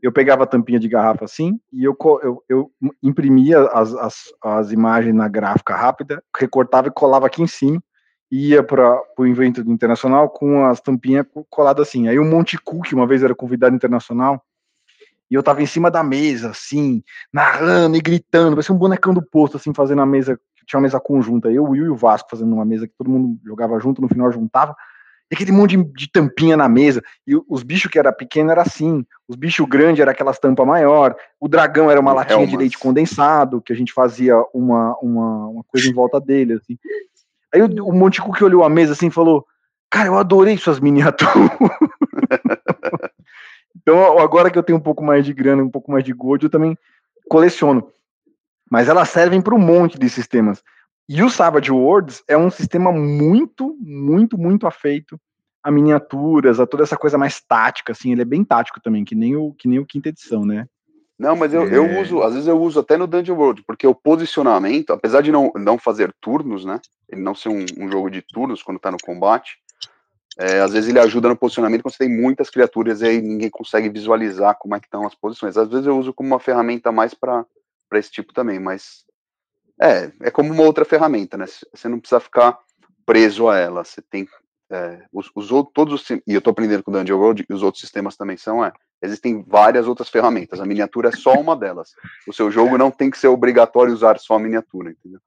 Eu pegava a tampinha de garrafa assim e eu, eu, eu imprimia as, as, as imagens na gráfica rápida, recortava e colava aqui em cima ia para o evento internacional com as tampinhas coladas assim. Aí o Monte Cook, uma vez era convidado internacional, e eu tava em cima da mesa, assim, narrando e gritando, parecia um bonecão do posto, assim, fazendo a mesa, tinha uma mesa conjunta, eu, o Will e o Vasco fazendo uma mesa que todo mundo jogava junto, no final juntava, e aquele monte de, de tampinha na mesa, e os bichos que era pequeno era assim, os bichos grandes era aquelas tampas maior, o dragão era uma latinha de leite condensado, que a gente fazia uma, uma, uma coisa em volta dele, assim. Aí o, o Monticu que olhou a mesa assim falou: Cara, eu adorei suas miniaturas. então, agora que eu tenho um pouco mais de grana, um pouco mais de gold, eu também coleciono. Mas elas servem para um monte de sistemas. E o Savage Worlds é um sistema muito, muito, muito afeito a miniaturas, a toda essa coisa mais tática, assim, ele é bem tático também, que nem o, que nem o quinta edição, né? Não, mas eu, é... eu uso, às vezes eu uso até no Dungeon World, porque o posicionamento, apesar de não, não fazer turnos, né? Ele não ser um, um jogo de turnos quando tá no combate, é, às vezes ele ajuda no posicionamento quando você tem muitas criaturas e aí ninguém consegue visualizar como é que estão as posições. Às vezes eu uso como uma ferramenta mais para esse tipo também, mas é, é como uma outra ferramenta, né? Você não precisa ficar preso a ela. Você tem é, os, os outros, todos os, e eu estou aprendendo com o Dungeon World e os outros sistemas também são, é, Existem várias outras ferramentas. A miniatura é só uma delas. O seu jogo não tem que ser obrigatório usar só a miniatura, entendeu?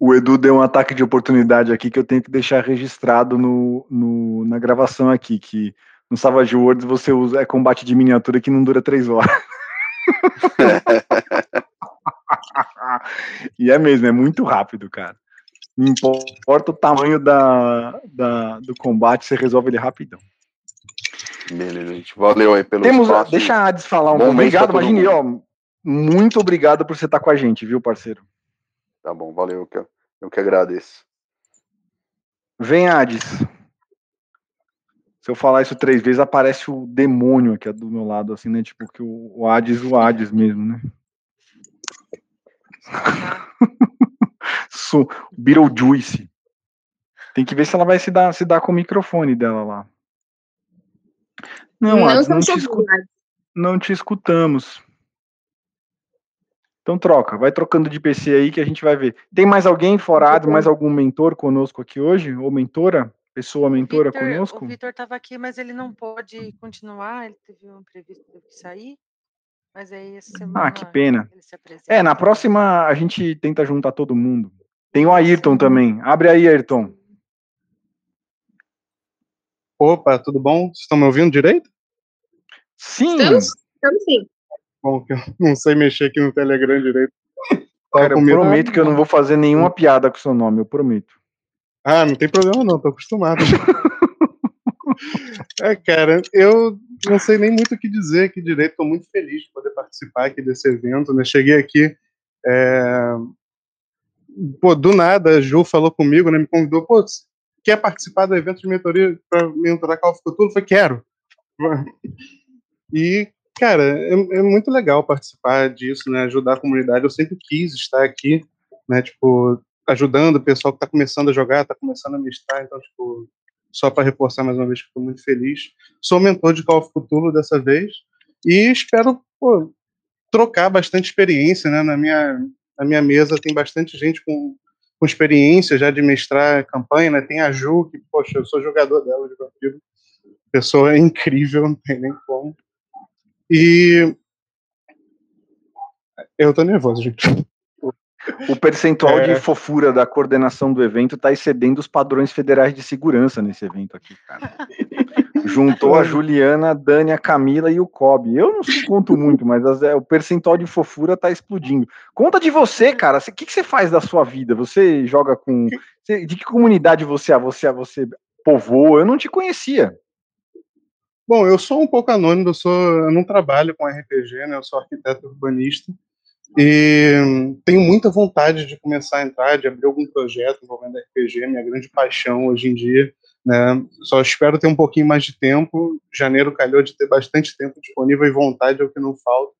O Edu deu um ataque de oportunidade aqui que eu tenho que deixar registrado no, no na gravação aqui, que no Savage Worlds você usa é combate de miniatura que não dura três horas. e é mesmo, é muito rápido, cara. Não importa o tamanho da, da, do combate, você resolve ele rapidão. Beleza, gente. Valeu aí pelo Temos, espaço. Deixa a Ades falar um pouco. Obrigado, imagine, ó. Muito obrigado por você estar com a gente, viu, parceiro? Tá bom, valeu. Eu que, eu que agradeço. Vem, Ades. Se eu falar isso três vezes, aparece o demônio aqui do meu lado, assim, né? Tipo, que o, o Hades, o Hades mesmo, né? so, Beetlejuice. Tem que ver se ela vai se dar, se dar com o microfone dela lá. Não, não, Hades, não, te, escu não te escutamos. Então troca, vai trocando de PC aí que a gente vai ver. Tem mais alguém fora Hades, mais algum mentor conosco aqui hoje? Ou mentora? Pessoa mentora Victor, conosco? O Vitor estava aqui, mas ele não pode continuar, ele teve um imprevisto, teve que sair. Mas aí essa semana. Ah, que pena. É, na próxima a gente tenta juntar todo mundo. Tem o Ayrton também. Abre aí, Ayrton. Opa, tudo bom? Vocês estão me ouvindo direito? Sim. Estamos, estamos sim. Bom, que eu não sei mexer aqui no Telegram direito. Cara, eu prometo que eu não vou fazer nenhuma piada com seu nome, eu prometo. Ah, não tem problema não, tô acostumado. é, cara, eu não sei nem muito o que dizer aqui direito, tô muito feliz de poder participar aqui desse evento, né? Cheguei aqui, é... pô, do nada, a Ju falou comigo, né? Me convidou, pô, quer participar do evento de mentoria para mentorar Call of Cthulhu? Eu falei, quero. E, cara, é, é, muito legal participar disso, né? Ajudar a comunidade. Eu sempre quis estar aqui, né? Tipo, ajudando o pessoal que está começando a jogar, está começando a mestrar. Então, tipo, só para reforçar mais uma vez que estou muito feliz. Sou mentor de Call of Cthulhu dessa vez e espero pô, trocar bastante experiência, né? Na minha, na minha mesa tem bastante gente com, com experiência já de mestrar campanha, né? Tem a Ju, que, poxa, eu sou jogador dela de vampiro. Pessoa incrível, não tem nem como. E eu tô nervoso, gente. O percentual é... de fofura da coordenação do evento está excedendo os padrões federais de segurança nesse evento aqui, cara. Juntou a Juliana, a Dani, a Camila e o Kobe. Eu não conto muito, mas as, é, o percentual de fofura está explodindo. Conta de você, cara. O que, que você faz da sua vida? Você joga com. Você, de que comunidade você é? Você, você povoa? Eu não te conhecia. Bom, eu sou um pouco anônimo, eu, sou, eu não trabalho com RPG, né? Eu sou arquiteto urbanista e tenho muita vontade de começar a entrar, de abrir algum projeto envolvendo RPG, minha grande paixão hoje em dia. Né? Só espero ter um pouquinho mais de tempo. Janeiro calhou de ter bastante tempo disponível e vontade é o que não falta.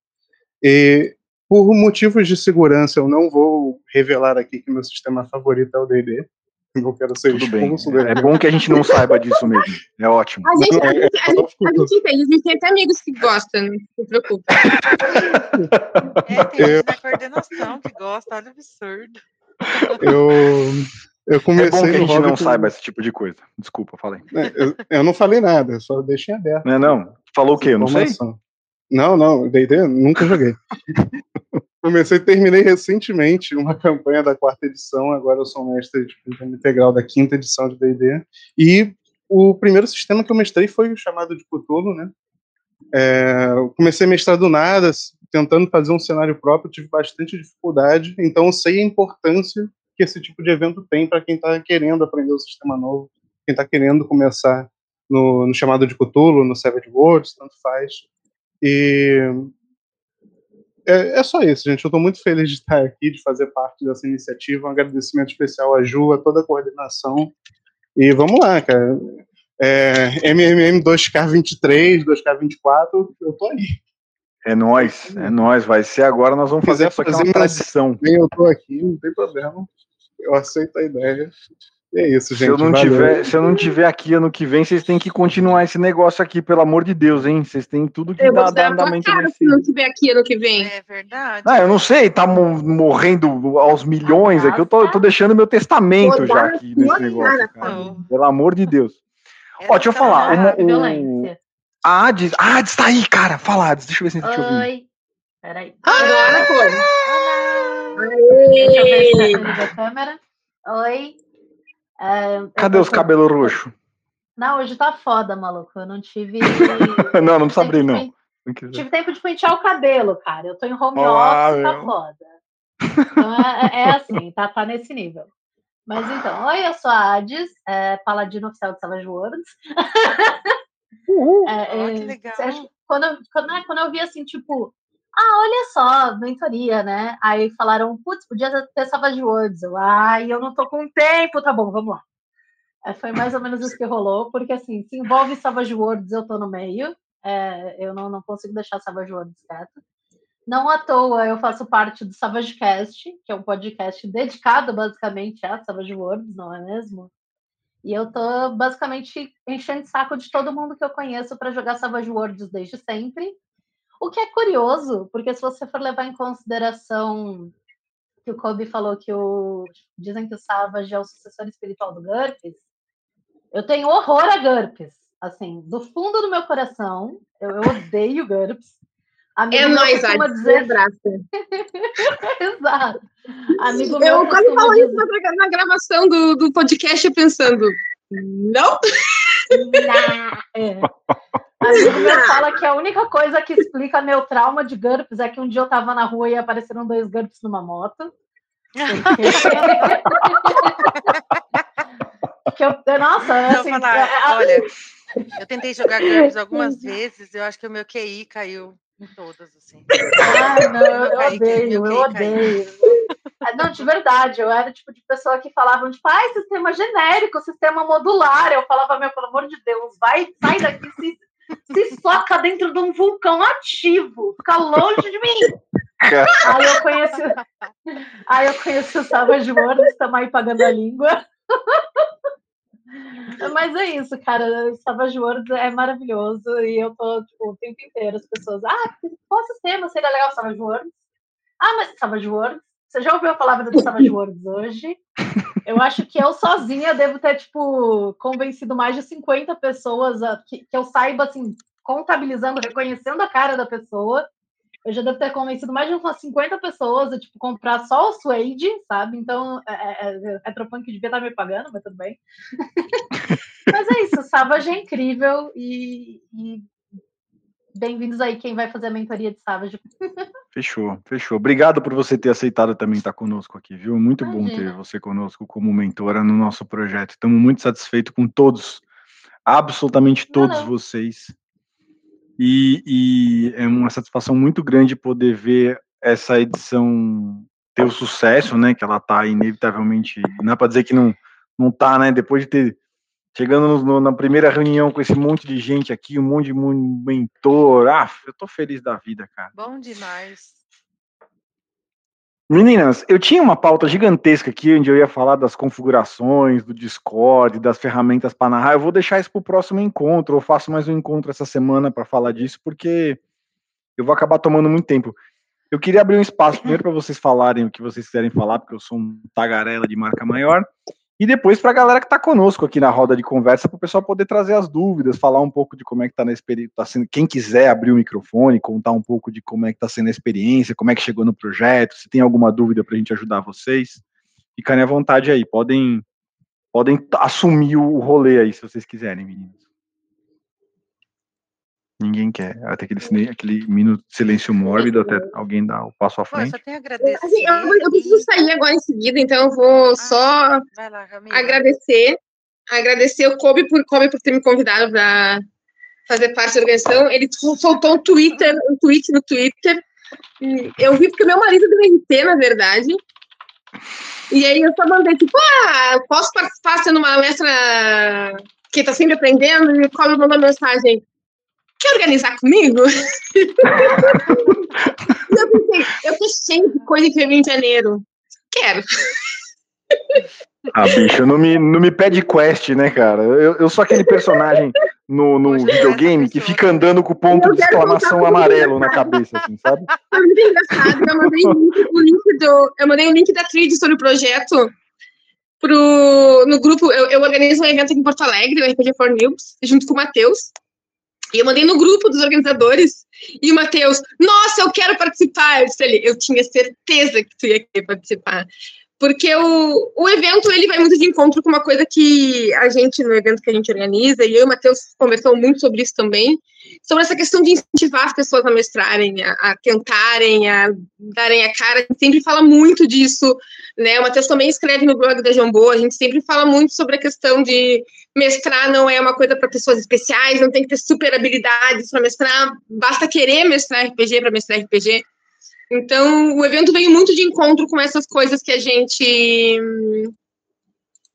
E por motivos de segurança, eu não vou revelar aqui que meu sistema favorito é o D&D não quero ser Tudo bem. É bom que a gente não saiba disso mesmo. É ótimo. A gente, a gente, a gente, a gente entende, a gente tem até amigos que gostam, não se preocupa. É, tem gente na coordenação que gosta, olha absurdo. Eu, eu comecei. É bom que a gente não saiba esse tipo de coisa. Desculpa, falei. É, eu, eu, não falei nada, só deixei aberto. Não, não. Falou o quê? Eu não sei. Não, não, D&D nunca joguei. Comecei terminei recentemente uma campanha da quarta edição, agora eu sou mestre de tipo, integral da quinta edição de D&D. E o primeiro sistema que eu mestrei foi o chamado de Cthulhu, né? É, comecei a mestrar do nada, tentando fazer um cenário próprio, tive bastante dificuldade, então eu sei a importância que esse tipo de evento tem para quem está querendo aprender o sistema novo, quem está querendo começar no, no, chamado de Cthulhu, no Savage Worlds, tanto faz. E é, é só isso, gente. Eu estou muito feliz de estar aqui, de fazer parte dessa iniciativa. Um agradecimento especial à Ju, a toda a coordenação. E vamos lá, cara. É, MMM 2K23, 2K24, eu tô aí. É nós, é nós. Vai ser agora, nós vamos fazer isso aqui uma tradição. Eu tô aqui, não tem problema. Eu aceito a ideia. É isso, gente. Se eu, não tiver, se eu não tiver aqui ano que vem, vocês têm que continuar esse negócio aqui, pelo amor de Deus, hein? Vocês têm tudo que eu dá, dá andamento nesse... Se não tiver aqui ano que vem. É verdade. Ah, eu não sei, tá morrendo aos milhões aqui. Eu tô, eu tô deixando meu testamento já aqui nesse negócio, cara. Pelo amor de Deus. Ó, deixa eu falar. Uma, um... A Ades. A Ades tá aí, cara. Fala, Ades. Deixa eu ver se a gente te ouvindo. Oi. Peraí. Agora foi. Deixa eu ver se tá a câmera. Oi. É, Cadê os cabelos roxos? Não, hoje tá foda, maluco. Eu não tive. não, não precisa abrir, não. não tive tempo de pentear o cabelo, cara. Eu tô em home Olá, office, tá meu. tá foda. Então é, é, é, assim, tá, tá nesse nível. Mas então, oi, eu sou a Ades, é, paladino oficial de Savage Worlds. Uhum. É, oh, que legal. Quando, quando, né, quando eu vi assim, tipo, ah, olha só, mentoria, né? Aí falaram, putz, podia ter Savage Words. Eu, ai, eu não tô com tempo, tá bom, vamos lá. É, foi mais ou menos isso que rolou, porque assim, se envolve Savage Words, eu tô no meio. É, eu não, não consigo deixar Savage Words quieto. Não à toa eu faço parte do Savage Cast, que é um podcast dedicado basicamente a Savage Words, não é mesmo? E eu tô basicamente enchendo saco de todo mundo que eu conheço para jogar Savage Worlds desde sempre. O que é curioso, porque se você for levar em consideração que o Kobe falou que o dizem que o Savage é o sucessor espiritual do GURPS, eu tenho horror a GURPS. Assim, do fundo do meu coração, eu, eu odeio GURPS. Amigo é nóis, a dizer... Exato. Amigo eu quase falo dizer... isso na, na gravação do, do podcast pensando, não? Não. É. Amigo meu fala que a única coisa que explica meu trauma de GURPS é que um dia eu tava na rua e apareceram dois GURPS numa moto. que eu, nossa, assim, falar, é, olha, eu tentei jogar GURPS algumas vezes, eu acho que o meu QI caiu em todas, assim. Ah, não, eu odeio, eu odeio. É, não, de verdade, eu era tipo de pessoa que falavam, tipo, ah, sistema genérico, sistema modular. Eu falava, meu, pelo amor de Deus, vai, sai daqui, se se soca dentro de um vulcão ativo, fica longe de mim. aí eu conheci, aí eu conheci o Savage World, estamos aí pagando a língua. Mas é isso, cara. Savage Worlds é maravilhoso e eu tô, tipo, o tempo inteiro as pessoas, ah, qual sistema seria legal Savage Worlds? Ah, mas Savage Worlds? Você já ouviu a palavra do Savage Worlds hoje? Eu acho que eu sozinha devo ter, tipo, convencido mais de 50 pessoas a, que, que eu saiba, assim, contabilizando, reconhecendo a cara da pessoa. Eu já devo ter convencido mais de umas 50 pessoas a, tipo, comprar só o Suede, sabe? Então, é, é, é, é que devia estar me pagando, mas tudo bem. mas é isso, Savage é incrível e, e bem-vindos aí quem vai fazer a mentoria de Savage. Fechou, fechou. Obrigado por você ter aceitado também estar conosco aqui, viu? Muito Imagina. bom ter você conosco como mentora no nosso projeto. Estamos muito satisfeitos com todos, absolutamente todos vocês. E, e, é uma satisfação muito grande poder ver essa edição ter o sucesso, né? Que ela está inevitavelmente. Não é para dizer que não, não tá, né? Depois de ter Chegando no, na primeira reunião com esse monte de gente aqui, um monte de mentor. Ah, eu tô feliz da vida, cara. Bom demais. Meninas, eu tinha uma pauta gigantesca aqui onde eu ia falar das configurações do Discord, das ferramentas para narrar. Eu vou deixar isso para o próximo encontro. Eu faço mais um encontro essa semana para falar disso, porque eu vou acabar tomando muito tempo. Eu queria abrir um espaço primeiro para vocês falarem o que vocês quiserem falar, porque eu sou um tagarela de marca maior. E depois para a galera que está conosco aqui na roda de conversa, para o pessoal poder trazer as dúvidas, falar um pouco de como é que está na experiência, tá sendo, quem quiser abrir o microfone, contar um pouco de como é que está sendo a experiência, como é que chegou no projeto, se tem alguma dúvida para a gente ajudar vocês, ficarem à vontade aí, podem, podem assumir o rolê aí, se vocês quiserem, meninos. Ninguém quer. Até aquele, aquele minuto de silêncio mórbido, até alguém dar o passo à frente. Pô, eu, agradecer assim, eu, eu, preciso sair agora em seguida, então eu vou ah, só lá, agradecer. Agradecer o Kobe por, Kobe por ter me convidado para fazer parte da organização. Ele soltou um Twitter, um tweet no Twitter. Eu vi porque meu marido deu RT, na verdade. E aí eu só mandei, tipo, ah, posso participar sendo uma mestra que está sempre aprendendo? E o Kobe mandou mensagem quer organizar comigo? eu pensei, eu tô cheio de coisa que eu em janeiro. Quero. Ah, bicho, não me, não me pede quest, né, cara? Eu, eu sou aquele personagem no, no videogame que fica andando com o ponto de exclamação amarelo na cabeça, assim, sabe? É muito engraçado. Eu mandei o link, link do. Eu mandei o link da trilha sobre o projeto pro, no grupo. Eu, eu organizo um evento aqui em Porto Alegre, o RPG for Noobs, junto com o Matheus. E eu mandei no grupo dos organizadores e o Matheus, nossa, eu quero participar. Eu disse ali, eu tinha certeza que tu ia querer participar. Porque o, o evento, ele vai muito de encontro com uma coisa que a gente, no evento que a gente organiza, e eu e o Matheus conversou muito sobre isso também, sobre essa questão de incentivar as pessoas a mestrarem, a, a tentarem, a darem a cara. A gente sempre fala muito disso, né? O Matheus também escreve no blog da Jambô, a gente sempre fala muito sobre a questão de mestrar não é uma coisa para pessoas especiais, não tem que ter super habilidades para mestrar, basta querer mestrar RPG para mestrar RPG. Então, o evento veio muito de encontro com essas coisas que a gente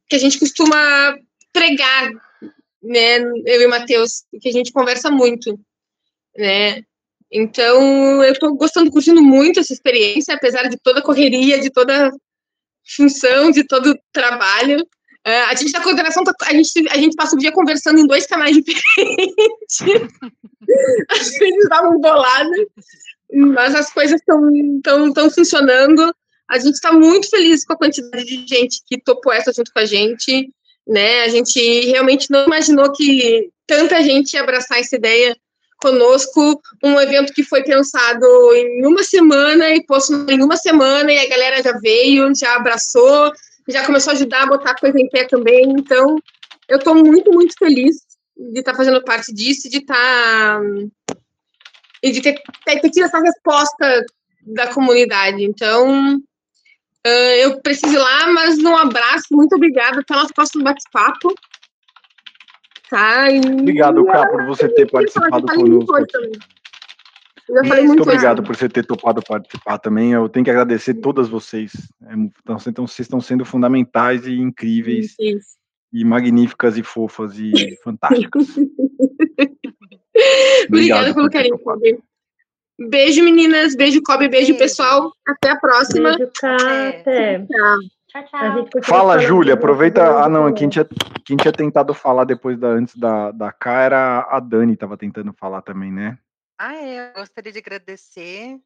que a gente costuma pregar, né, eu e o Matheus, que a gente conversa muito, né? Então, eu estou gostando, curtindo muito essa experiência, apesar de toda a correria, de toda função, de todo o trabalho. Uh, a gente da coordenação, tá, a gente, a gente passa o dia conversando em dois canais diferentes. Às vezes dá uma bolada, mas as coisas estão funcionando. A gente está muito feliz com a quantidade de gente que topou essa junto com a gente. Né? A gente realmente não imaginou que tanta gente ia abraçar essa ideia conosco. Um evento que foi pensado em uma semana e posto em uma semana, e a galera já veio, já abraçou já começou a ajudar a botar a coisa em pé também. Então, eu estou muito, muito feliz de estar tá fazendo parte disso, de estar. Tá, e de ter, ter, tido essa resposta da comunidade. Então, uh, eu preciso ir lá, mas um abraço, muito obrigada. Até nosso próximo bate-papo. Tá? E... Obrigado, Cá, por você ter participado conosco. Eu falei muito, muito obrigado por você ter topado participar também. Eu tenho que agradecer todas vocês. Então, vocês estão sendo fundamentais e incríveis. Isso. E magníficas e fofas e fantásticas. Obrigada pelo carinho, Kobe. Beijo, meninas. Beijo, Kobe. Beijo, beijo. pessoal. Até a próxima. Beijo, Até. Tchau, tchau. Fala, Júlia. Aproveita. Ah, não. Quem tinha, quem tinha tentado falar depois da antes da, da K era a Dani, estava tentando falar também, né? Ah, é, eu gostaria de agradecer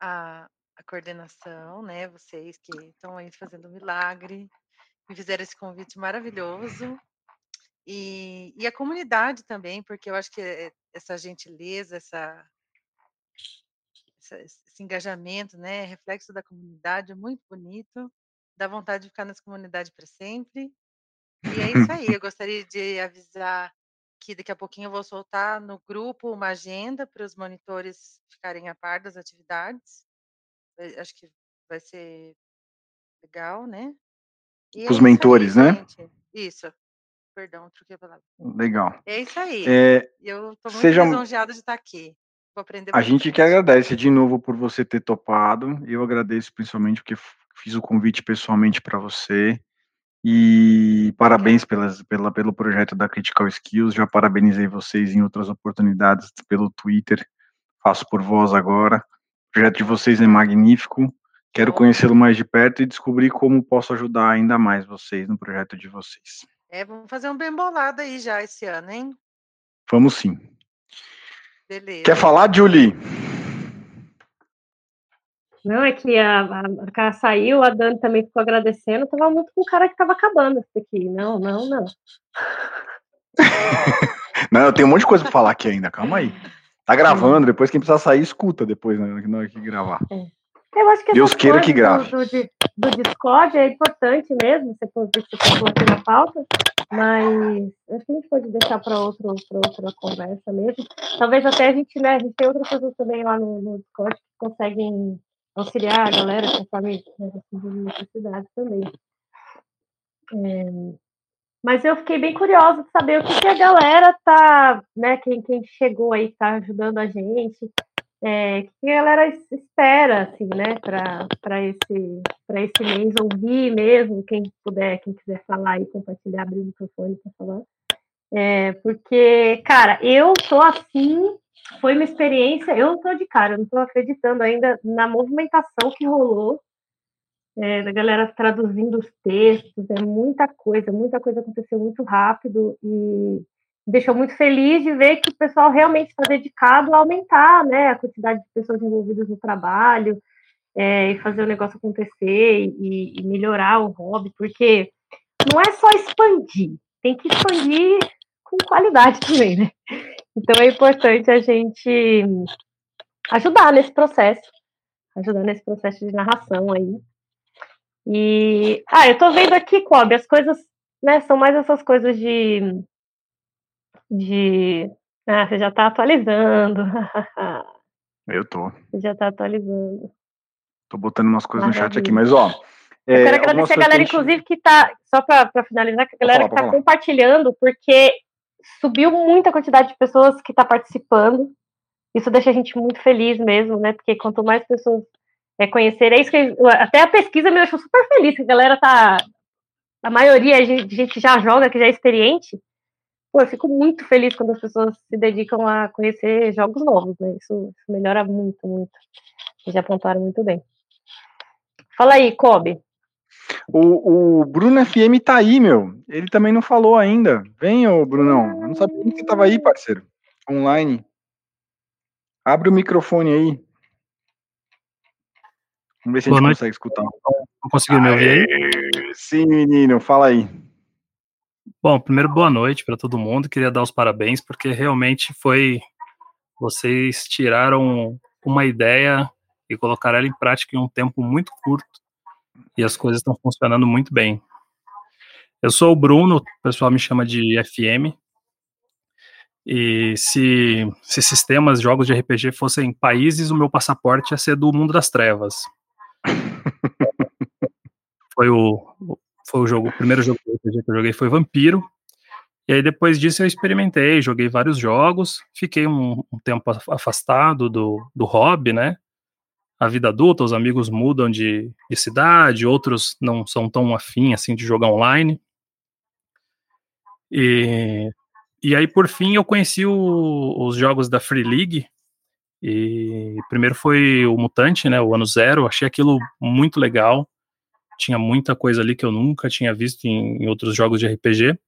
a, a coordenação, né? Vocês que estão aí fazendo um milagre, me fizeram esse convite maravilhoso. E, e a comunidade também, porque eu acho que eh, essa gentileza, essa, essa, esse engajamento, né? Reflexo da comunidade, é muito bonito. Dá vontade de ficar nessa comunidade para sempre. E é isso aí. Eu gostaria de avisar que daqui a pouquinho eu vou soltar no grupo uma agenda para os monitores ficarem a par das atividades. Acho que vai ser legal, né? E os é mentores, aí, né? Gente. Isso. Perdão, troquei a palavra. Legal. É isso aí. É, eu estou muito seja... lisonjeada de estar aqui. Vou aprender a gente que agradece de novo por você ter topado. Eu agradeço principalmente porque fiz o convite pessoalmente para você. E parabéns pelas, pela, pelo projeto da Critical Skills. Já parabenizei vocês em outras oportunidades pelo Twitter. Faço por voz agora. O projeto de vocês é magnífico. Quero conhecê-lo mais de perto e descobrir como posso ajudar ainda mais vocês no projeto de vocês. É, vamos fazer um bem bolado aí já esse ano, hein? Vamos sim. Beleza. Quer falar, Julie? Não, é que a, a, a cara saiu, a Dani também ficou agradecendo, tava muito com o cara que tava acabando isso aqui. Não, não, não. não, eu tenho um monte de coisa pra falar aqui ainda, calma aí. Tá gravando, depois quem precisar sair, escuta depois, né? Na hora que gravar. É. Eu acho que Deus queira que grave. Do, do, do, Discord é importante mesmo, você colocou aqui na pauta, mas acho que a gente pode deixar para outra conversa mesmo. Talvez até a gente, né, a gente tem outras pessoas também lá no, no Discord que conseguem auxiliar a galera conforme as necessidades também. É, mas eu fiquei bem curiosa de saber o que, que a galera tá, né, quem, quem chegou aí, tá ajudando a gente, é, o que a galera espera, assim, né, para esse, esse mês, ouvir mesmo, quem puder, quem quiser falar e compartilhar, abrir o microfone para falar. É, porque, cara, eu tô assim, foi uma experiência, eu tô de cara, não tô acreditando ainda na movimentação que rolou, é, da galera traduzindo os textos, é muita coisa, muita coisa aconteceu muito rápido e deixou muito feliz de ver que o pessoal realmente está dedicado a aumentar né, a quantidade de pessoas envolvidas no trabalho é, e fazer o negócio acontecer e, e melhorar o hobby, porque não é só expandir, tem que expandir com qualidade também, né? Então é importante a gente ajudar nesse processo, ajudar nesse processo de narração aí. E ah, eu tô vendo aqui, Cobb, as coisas, né, são mais essas coisas de de ah, você já tá atualizando. Eu tô. Você já tá atualizando. Tô botando umas coisas Maravilha. no chat aqui, mas ó, É, eu quero agradecer a galera, inclusive, que está, só para finalizar, que a galera falar, que está compartilhando, porque subiu muita quantidade de pessoas que está participando. Isso deixa a gente muito feliz mesmo, né? Porque quanto mais pessoas é, conhecerem, é isso que até a pesquisa me deixou super feliz, que a galera tá. A maioria de gente já joga, que já é experiente. Pô, eu fico muito feliz quando as pessoas se dedicam a conhecer jogos novos, né? Isso, isso melhora muito, muito. Já apontaram muito bem. Fala aí, Kobe. O, o Bruno FM tá aí, meu. Ele também não falou ainda. Vem, ô Brunão. Eu não sabia que você tava aí, parceiro. Online. Abre o microfone aí. Vamos ver se Boa a gente noite. consegue escutar. Não conseguiu me ouvir aí? Sim, menino. Fala aí. Bom, primeiro, boa noite para todo mundo. Queria dar os parabéns, porque realmente foi. Vocês tiraram uma ideia e colocaram ela em prática em um tempo muito curto e as coisas estão funcionando muito bem. Eu sou o Bruno, o pessoal me chama de FM. E se, se sistemas, jogos de RPG fossem países, o meu passaporte ia ser do mundo das trevas. foi o, foi o jogo, o primeiro jogo que eu joguei foi Vampiro. E aí depois disso eu experimentei, joguei vários jogos, fiquei um, um tempo afastado do, do hobby, né? A vida adulta, os amigos mudam de, de cidade, outros não são tão afim assim de jogar online. E, e aí, por fim, eu conheci o, os jogos da Free League. E primeiro foi o Mutante, né, o ano zero. Achei aquilo muito legal. Tinha muita coisa ali que eu nunca tinha visto em, em outros jogos de RPG.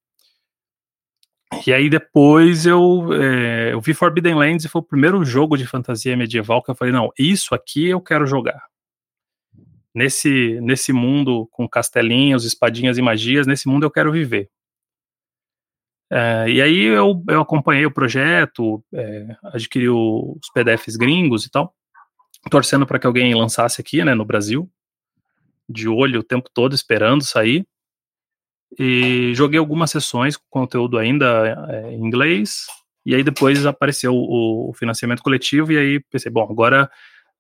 E aí depois eu, é, eu vi Forbidden Lands e foi o primeiro jogo de fantasia medieval que eu falei, não, isso aqui eu quero jogar. Nesse, nesse mundo com castelinhos, espadinhas e magias, nesse mundo eu quero viver. É, e aí eu, eu acompanhei o projeto, é, adquiri os PDFs gringos e tal, torcendo para que alguém lançasse aqui, né, no Brasil, de olho o tempo todo esperando sair. E joguei algumas sessões com conteúdo ainda é, em inglês, e aí depois apareceu o, o, financiamento coletivo, e aí pensei, bom, agora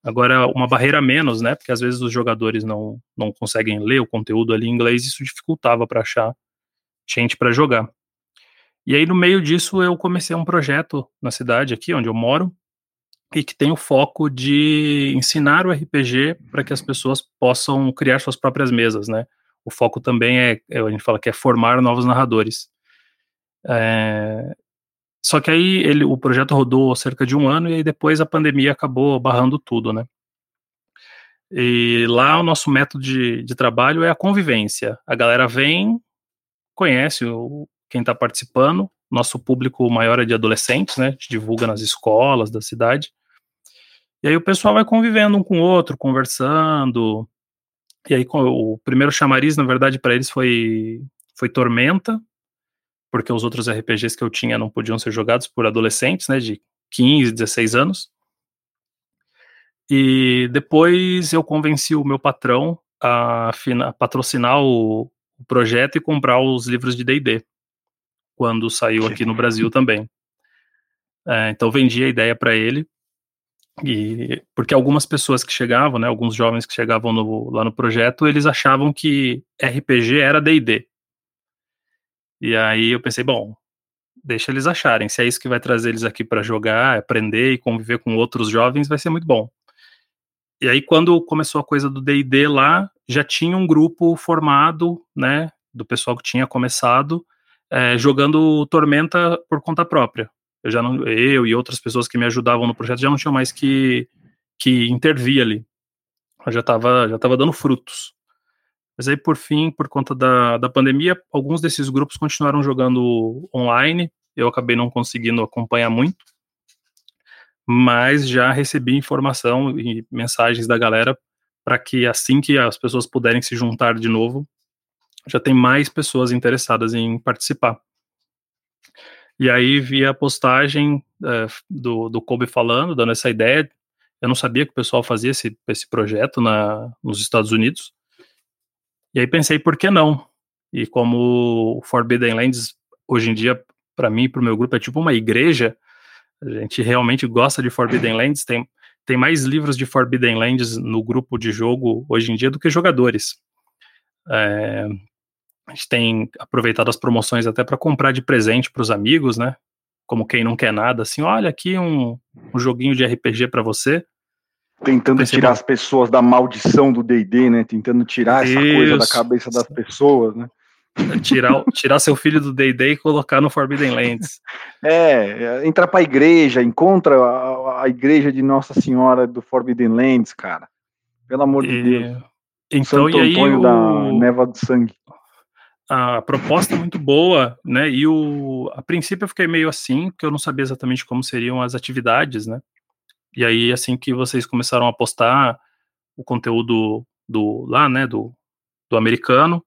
agora uma barreira menos, né? Porque às vezes os jogadores não, não conseguem ler o conteúdo ali em inglês, isso dificultava para achar gente para jogar. E aí no meio disso eu comecei um projeto na cidade aqui onde eu moro, e que tem o foco de ensinar o RPG para que as pessoas possam criar suas próprias mesas, né? O foco também é, é, a gente fala que é formar novos narradores. É, só que aí ele, o projeto rodou cerca de um ano e aí depois a pandemia acabou barrando tudo, né? E lá o nosso método de, de trabalho é a convivência. A galera vem, conhece o, quem está participando, nosso público maior é de adolescentes, né? A gente divulga nas escolas da cidade. E aí o pessoal vai convivendo um com o outro, conversando, e aí o primeiro chamariz, na verdade, para eles foi, foi Tormenta, porque os outros RPGs que eu tinha não podiam ser jogados por adolescentes, né, de 15, 16 anos. E depois eu convenci o meu patrão a, a patrocinar o, o, projeto e comprar os livros de D&D, quando saiu aqui no Brasil também. É, então vendi a ideia para ele e porque algumas pessoas que chegavam, né, alguns jovens que chegavam no, lá no projeto, eles achavam que RPG era D&D. E aí eu pensei, bom, deixa eles acharem. Se é isso que vai trazer eles aqui para jogar, aprender e conviver com outros jovens, vai ser muito bom. E aí quando começou a coisa do D&D lá, já tinha um grupo formado, né, do pessoal que tinha começado é, jogando Tormenta por conta própria eu já não, eu e outras pessoas que me ajudavam no projeto já não tinham mais que, que intervir ali. Eu já estava já tava dando frutos. Mas aí, por fim, por conta da, da pandemia, alguns desses grupos continuaram jogando online. Eu acabei não conseguindo acompanhar muito. Mas já recebi informação e mensagens da galera para que assim que as pessoas puderem se juntar de novo, já tem mais pessoas interessadas em participar. E aí vi a postagem é, do, do Kobe falando, dando essa ideia. Eu não sabia que o pessoal fazia esse, esse projeto na, nos Estados Unidos. E aí pensei, por que não? E como o Forbidden Lands, hoje em dia, para mim e para o meu grupo, é tipo uma igreja, a gente realmente gosta de Forbidden Lands, tem, tem mais livros de Forbidden Lands no grupo de jogo hoje em dia do que jogadores. É, a gente tem aproveitado as promoções até para comprar de presente para os amigos, né? Como quem não quer nada, assim, olha aqui um, um joguinho de RPG para você. Tentando tirar as pessoas da maldição do D&D, né? Tentando tirar essa Isso. coisa da cabeça das pessoas, né? Tirar, tirar seu filho do D&D e colocar no Forbidden Lands. É, entrar pra igreja, encontra a, a, igreja de Nossa Senhora do Forbidden Lands, cara. Pelo amor e... de Deus. Então, Santo e aí Antônio o... da Neva do Sangue. A proposta é muito boa, né? E o a princípio eu fiquei meio assim, porque eu não sabia exatamente como seriam as atividades, né? E aí assim que vocês começaram a postar o conteúdo do lá, né, do, do americano,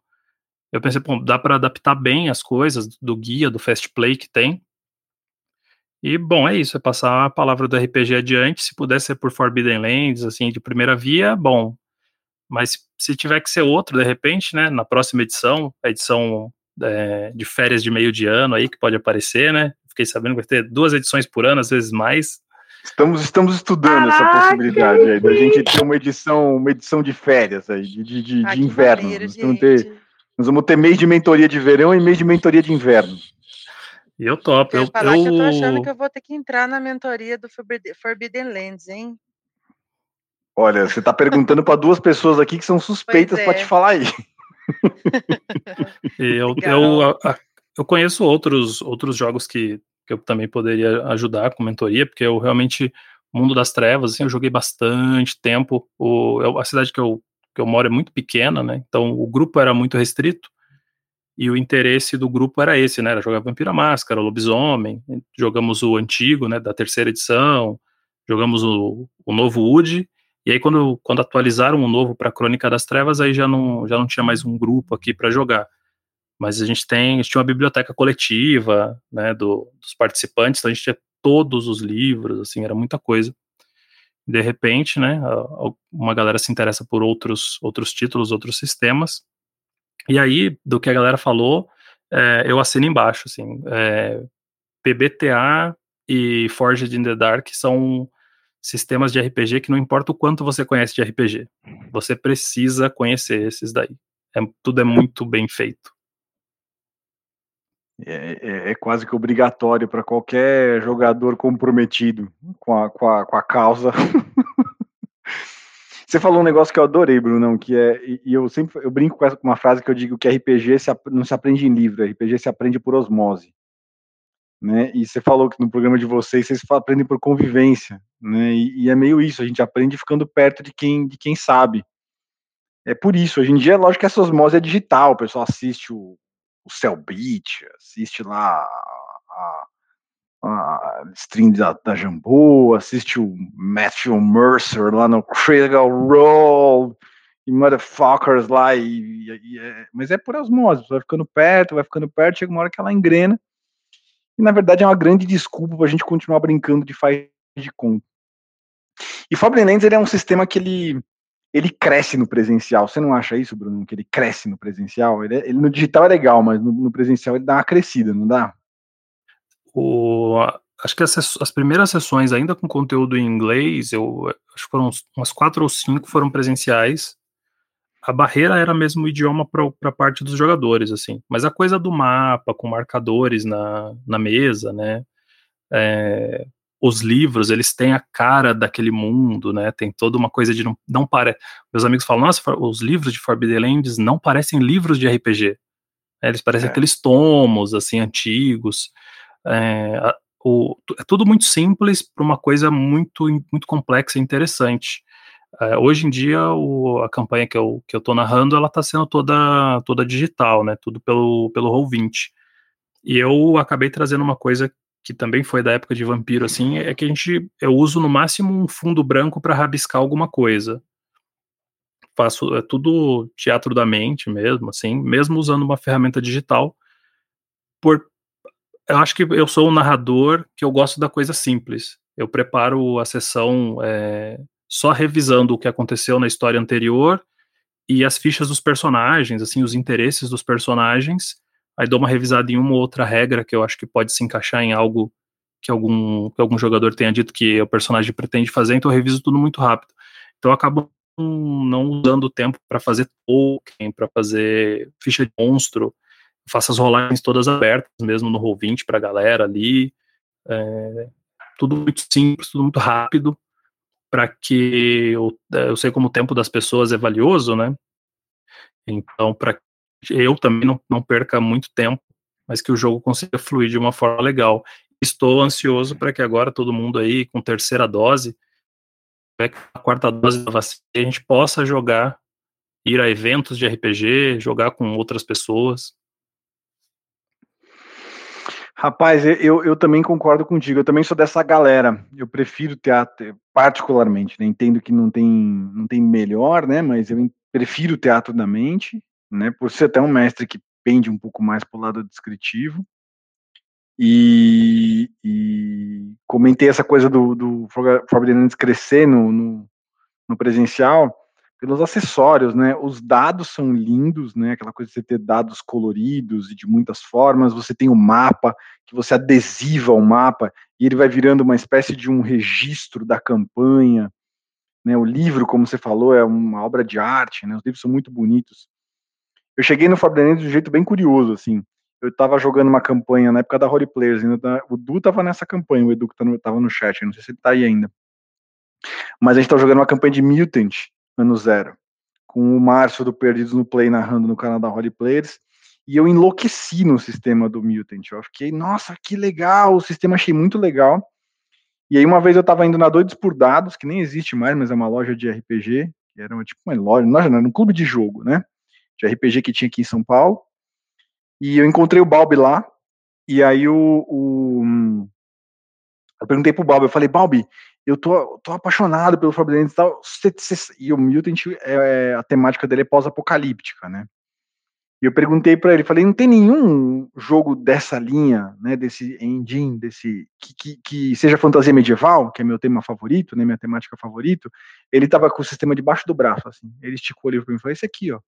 eu pensei, bom, dá para adaptar bem as coisas do guia, do Fast Play que tem. E, bom, é isso, é passar a palavra do RPG adiante, se puder ser por Forbidden Lands, assim, de primeira via, bom. Mas se tiver que ser outro, de repente, né, na próxima edição, a edição é, de férias de meio de ano aí, que pode aparecer, né, fiquei sabendo que vai ter duas edições por ano, às vezes mais. Estamos, estamos estudando Caraca, essa possibilidade aí, da gente ter uma edição, uma edição de férias aí, de, de, de, de inverno. Maneiro, Nós ter nós vamos ter mês de mentoria de verão e mês de mentoria de inverno. E eu topo. Eu, eu, eu... que eu tô achando que eu vou ter que entrar na mentoria do Forbidden Lands, hein? Olha, você está perguntando para duas pessoas aqui que são suspeitas é. para te falar aí. eu, eu, eu conheço outros, outros jogos que, que eu também poderia ajudar com mentoria, porque eu realmente, Mundo das Trevas, assim, eu joguei bastante tempo. O, a cidade que eu que eu moro é muito pequena, né? Então o grupo era muito restrito e o interesse do grupo era esse, né? Era jogar Vampira Máscara, Lobisomem, jogamos o antigo, né? Da terceira edição, jogamos o, o novo Wood e aí quando, quando atualizaram o novo para Crônica das Trevas, aí já não já não tinha mais um grupo aqui para jogar. Mas a gente tem, a gente tinha uma biblioteca coletiva, né? Do, dos participantes, então a gente tinha todos os livros, assim, era muita coisa de repente, né, uma galera se interessa por outros, outros títulos, outros sistemas, e aí, do que a galera falou, é, eu assino embaixo, assim, é, PBTA e Forged in the Dark são sistemas de RPG que não importa o quanto você conhece de RPG, você precisa conhecer esses daí, é, tudo é muito bem feito. É, é, é, quase que obrigatório para qualquer jogador comprometido com a, com a, com a causa. Você falou um negócio que eu adorei, Brunão, que é, e, eu sempre eu brinco com uma frase que eu digo que RPG se, não se aprende em livro, RPG se aprende por osmose. Né? E você falou que no programa de vocês vocês aprendem por convivência, né? E, e, é meio isso, a gente aprende ficando perto de quem de quem sabe. É por isso, hoje em dia, lógico que essa osmose é digital, o pessoal assiste o, o Cellbit, assiste lá a, a stream da, da Jambô, assiste o Matthew Mercer lá no Critical Role, e motherfuckers lá, e, e, e é, mas é por osmose, vai ficando perto, vai ficando perto, chega uma hora que ela engrena, e na verdade é uma grande desculpa para a gente continuar brincando de faz de conta. E Forbidden Lands ele é um sistema que ele ele cresce no presencial. Você não acha isso, Bruno? Que ele cresce no presencial? Ele, é, ele no digital é legal, mas no, no, presencial ele dá uma crescida, não dá? O, acho que as, as, primeiras sessões, ainda com conteúdo em inglês, eu acho que foram umas quatro ou cinco foram presenciais. A barreira era mesmo o idioma para a parte dos jogadores, assim. Mas a coisa do mapa, com marcadores na, na mesa, né? É, os livros, eles têm a cara daquele mundo, né? Tem toda uma coisa de não, não. Meus amigos falam, nossa, os livros de Forbidden Lands não parecem livros de RPG. É, eles parecem é. aqueles tomos, assim, antigos. É, o, é tudo muito simples para uma coisa muito, muito complexa e interessante. É, hoje em dia, o, a campanha que eu, que eu tô narrando, ela está sendo toda, toda digital, né? Tudo pelo, pelo Roll20. E eu acabei trazendo uma coisa que também foi da época de vampiro, assim, é que a gente, eu uso no máximo um fundo branco para rabiscar alguma coisa. Faço é tudo teatro da mente mesmo, assim, mesmo usando uma ferramenta digital. Por, eu acho que eu sou um narrador que eu gosto da coisa simples. Eu preparo a sessão é, só revisando o que aconteceu na história anterior e as fichas dos personagens, assim, os interesses dos personagens aí dou uma revisada em uma ou outra regra que eu acho que pode se encaixar em algo que algum, que algum jogador tenha dito que o personagem pretende fazer, então eu reviso tudo muito rápido. Então eu acabo não usando tempo para fazer token, para fazer ficha de monstro. faço as rolagens todas abertas, mesmo no Roll20 para a galera ali. É, tudo muito simples, tudo muito rápido, para que eu, é, eu sei como o tempo das pessoas é valioso, né? Então, para eu também não, não perca muito tempo, mas que o jogo consiga fluir de uma forma legal. Estou ansioso para que agora todo mundo aí com terceira dose, a quarta dose da vacina, a gente possa jogar, ir a eventos de RPG, jogar com outras pessoas. Rapaz, eu, eu também concordo contigo. Eu também sou dessa galera. Eu prefiro teatro, particularmente. Né? Entendo que não tem, não tem melhor, né? Mas eu prefiro teatro da mente, né? Por ser até um mestre que pende um pouco mais para o lado descritivo. E, e, comentei essa coisa do, do Forbidden crescer no, no, no presencial pelos acessórios, né? Os dados são lindos, né? Aquela coisa de você ter dados coloridos e de muitas formas. Você tem o um mapa que você adesiva o mapa e ele vai virando uma espécie de um registro da campanha. Né? O livro, como você falou, é uma obra de arte, né? Os livros são muito bonitos. Eu cheguei no Forbidden de um jeito bem curioso, assim. Eu estava jogando uma campanha na época da Holy Players, ainda o Du estava nessa campanha, o Edu que estava tá no chat, não sei se ele está aí ainda. Mas a gente estava jogando uma campanha de Mutant, ano zero, com o Márcio do Perdidos no Play narrando no canal da Holly Players, e eu enlouqueci no sistema do Mutant. Eu fiquei, nossa, que legal, o sistema achei muito legal. E aí uma vez eu tava indo na Doidos por Dados, que nem existe mais, mas é uma loja de RPG, que era tipo uma loja, loja não, era um clube de jogo, né? De RPG que tinha aqui em São Paulo. E eu encontrei o Balbi lá, e aí o, o eu perguntei pro Balbi, eu falei, Balbi, eu tô, tô apaixonado pelo Forbidden e tal. E o Mutant, é, a temática dele é pós-apocalíptica, né? E eu perguntei para ele, falei, não tem nenhum jogo dessa linha, né, desse engine, desse que, que, que, seja fantasia medieval, que é meu tema favorito, né, minha temática favorito. Ele tava com o sistema debaixo do braço, assim. Ele esticou o livro para mim e falou, esse aqui, ó.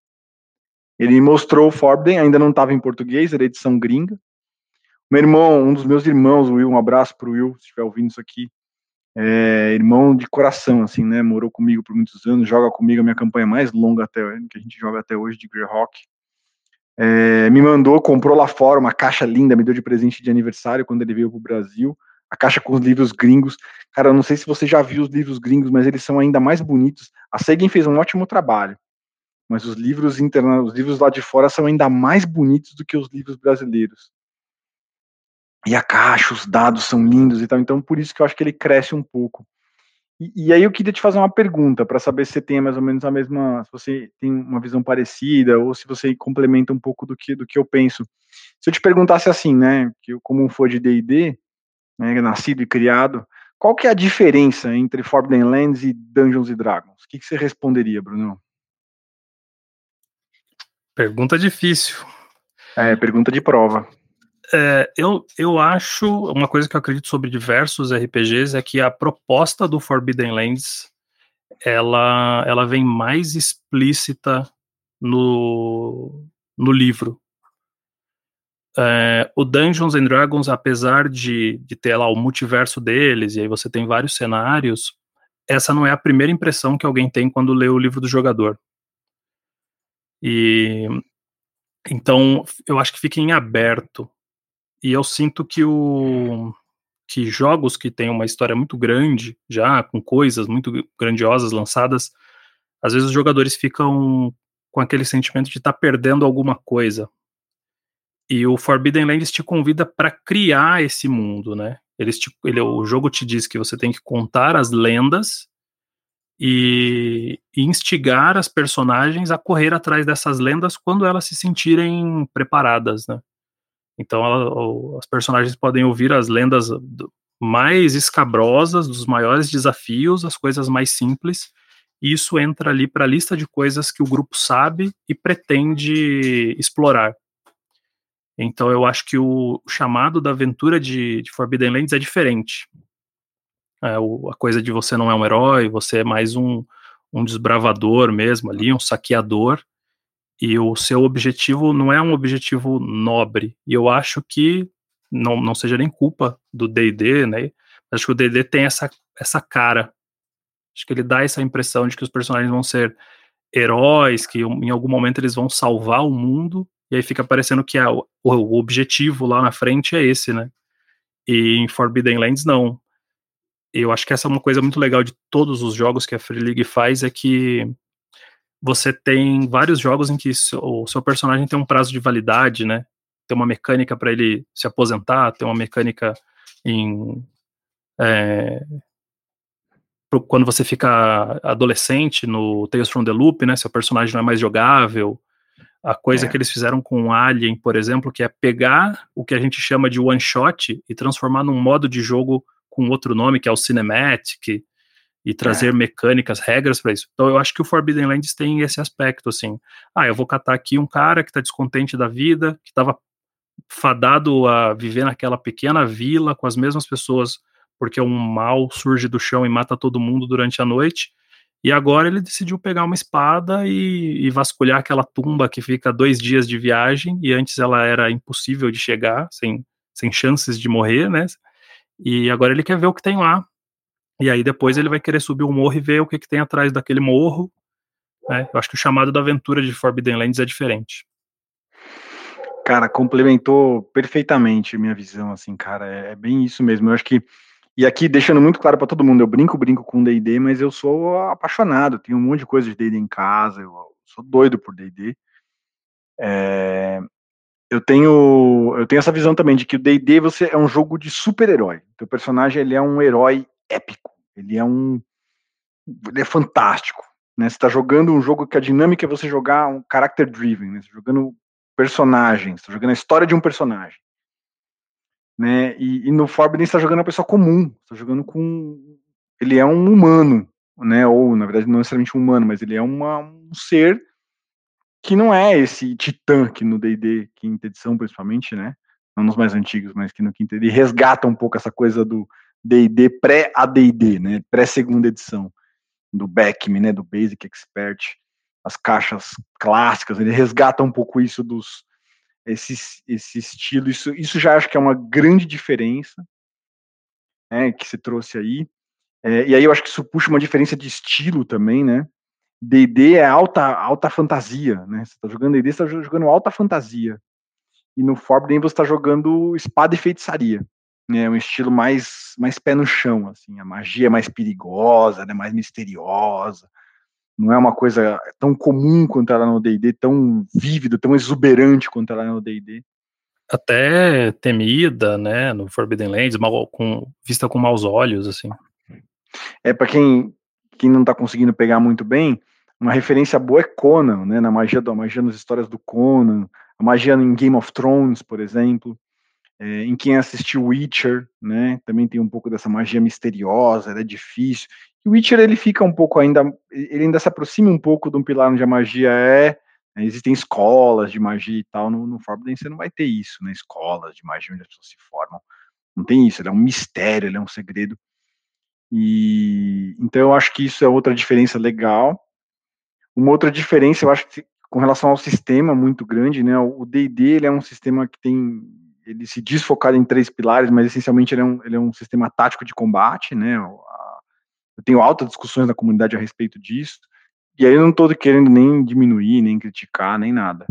Ele mostrou o Forbidden, ainda não estava em português, era edição gringa. Meu irmão, um dos meus irmãos, o Will, um abraço pro Will, se estiver ouvindo isso aqui é, irmão de coração, assim, né? Morou comigo por muitos anos, joga comigo a minha campanha mais longa até que a gente joga até hoje de Greyhawk. É, me mandou, comprou lá fora uma caixa linda, me deu de presente de aniversário quando ele veio pro Brasil. A caixa com os livros gringos. Cara, eu não sei se você já viu os livros gringos, mas eles são ainda mais bonitos. A Sagan fez um ótimo trabalho, mas os livros interna os livros lá de fora são ainda mais bonitos do que os livros brasileiros e a caixa, os dados são lindos e tal, então por isso que eu acho que ele cresce um pouco. E, e aí eu queria te fazer uma pergunta para saber se você tem mais ou menos a mesma, se você tem uma visão parecida ou se você complementa um pouco do que do que eu penso. Se eu te perguntasse assim, né, que eu, como um fã de D&D, né, nascido e criado, qual que é a diferença entre Forbidden Lands e Dungeons Dragons? O que, que você responderia, Bruno? Pergunta difícil. É, pergunta de prova. É, eu, eu acho, uma coisa que eu acredito sobre diversos RPGs é que a proposta do Forbidden Lands ela, ela vem mais explícita no, no livro. É, o Dungeons and Dragons, apesar de, de ter lá o multiverso deles, e aí você tem vários cenários, essa não é a primeira impressão que alguém tem quando lê o livro do jogador. E então eu acho que fica em aberto e eu sinto que o que jogos que têm uma história muito grande, já com coisas muito grandiosas lançadas, às vezes os jogadores ficam com aquele sentimento de estar tá perdendo alguma coisa. E o Forbidden Lands te convida para criar esse mundo, né? Eles te, ele, o jogo te diz que você tem que contar as lendas e, e instigar as personagens a correr atrás dessas lendas quando elas se sentirem preparadas, né? Então ela, as personagens podem ouvir as lendas mais escabrosas, dos maiores desafios, as coisas mais simples, e isso entra ali para a lista de coisas que o grupo sabe e pretende explorar. Então eu acho que o chamado da aventura de, de Forbidden Lands é diferente. É, o, a coisa de você não é um herói, você é mais um, um desbravador mesmo ali, um saqueador, e o seu objetivo não é um objetivo nobre. E eu acho que não, não seja nem culpa do D&D, né? Acho que o D&D tem essa, essa cara Acho que ele dá essa impressão de que os personagens vão ser heróis, que em algum momento eles vão salvar o mundo, e aí fica parecendo que a, o, o, objetivo lá na frente é esse, né? E em Forbidden Lands, não. Eu acho que essa é uma coisa muito legal de todos os jogos que a Free League faz, é que você tem vários jogos em que o seu personagem tem um prazo de validade, né? Tem uma mecânica para ele se aposentar, tem uma mecânica em. É, quando você fica adolescente no Tales from the Loop, né? Seu personagem não é mais jogável. A coisa é. que eles fizeram com Alien, por exemplo, que é pegar o que a gente chama de one shot e transformar num modo de jogo com outro nome, que é o Cinematic, e trazer é. mecânicas, regras para isso. Então eu acho que o Forbidden Lands tem esse aspecto, assim. Ah, eu vou catar aqui um cara que está descontente da vida, que estava fadado a viver naquela pequena vila com as mesmas pessoas, porque um mal surge do chão e mata todo mundo durante a noite. E agora ele decidiu pegar uma espada e, e, vasculhar aquela tumba que fica dois dias de viagem, e antes ela era impossível de chegar, sem, sem chances de morrer, né? E agora ele quer ver o que tem lá. E aí depois ele vai querer subir o morro e ver o que, que tem atrás daquele morro. Né? Eu acho que o chamado da aventura de Forbidden Lands é diferente. Cara, complementou perfeitamente minha visão, assim, cara. É, é bem isso mesmo. Eu acho que. E aqui, deixando muito claro para todo mundo, eu brinco, brinco com DD, mas eu sou apaixonado. Tenho um monte de coisa de DD em casa, eu sou doido por DD. É, eu tenho eu tenho essa visão também de que o D&D você é um jogo de super-herói. Teu personagem ele é um herói épico. Ele é um. Ele é fantástico. Né? Você está jogando um jogo que a dinâmica é você jogar um character driven, né? Você tá jogando personagens, está jogando a história de um personagem. Né? E, e no Forbidden está jogando uma pessoa comum, está jogando com. Ele é um humano, né? Ou, na verdade, não necessariamente um humano, mas ele é uma, um ser que não é esse titã que no D&D, quinta edição principalmente, né? Não nos mais antigos, mas que no quinta ele resgata um pouco essa coisa do D&D pré-AD&D, né, pré-segunda edição, do Beckman, né, do Basic Expert, as caixas clássicas, ele resgata um pouco isso dos esse, esse estilo, isso, isso já acho que é uma grande diferença, né, que se trouxe aí, é, e aí eu acho que isso puxa uma diferença de estilo também, né, D&D é alta, alta fantasia, né, você tá jogando D&D, você tá jogando alta fantasia, e no Forbidden você está jogando espada e feitiçaria, né, um estilo mais, mais pé no chão, assim, a magia é mais perigosa, né, mais misteriosa, não é uma coisa tão comum quanto ela no D&D, tão vívida, tão exuberante quanto ela é no D&D. Até temida, né, no Forbidden Lands, mal, com, vista com maus olhos, assim. É, para quem, quem não tá conseguindo pegar muito bem, uma referência boa é Conan, né, na magia, da magia nas histórias do Conan, a magia em Game of Thrones, por exemplo, é, em quem assistiu Witcher, né, também tem um pouco dessa magia misteriosa, é difícil. E o Witcher ele fica um pouco ainda, ele ainda se aproxima um pouco de um pilar onde a magia é, né, existem escolas de magia e tal, no, no Forbidden você não vai ter isso, né, escolas de magia onde as pessoas se formam, não tem isso, ele é um mistério, ele é um segredo. E então eu acho que isso é outra diferença legal. Uma outra diferença, eu acho que com relação ao sistema muito grande, né? O D&D ele é um sistema que tem ele se diz focado em três pilares, mas essencialmente ele é um, ele é um sistema tático de combate, né? Eu tenho altas discussões na comunidade a respeito disso, e aí eu não estou querendo nem diminuir, nem criticar, nem nada.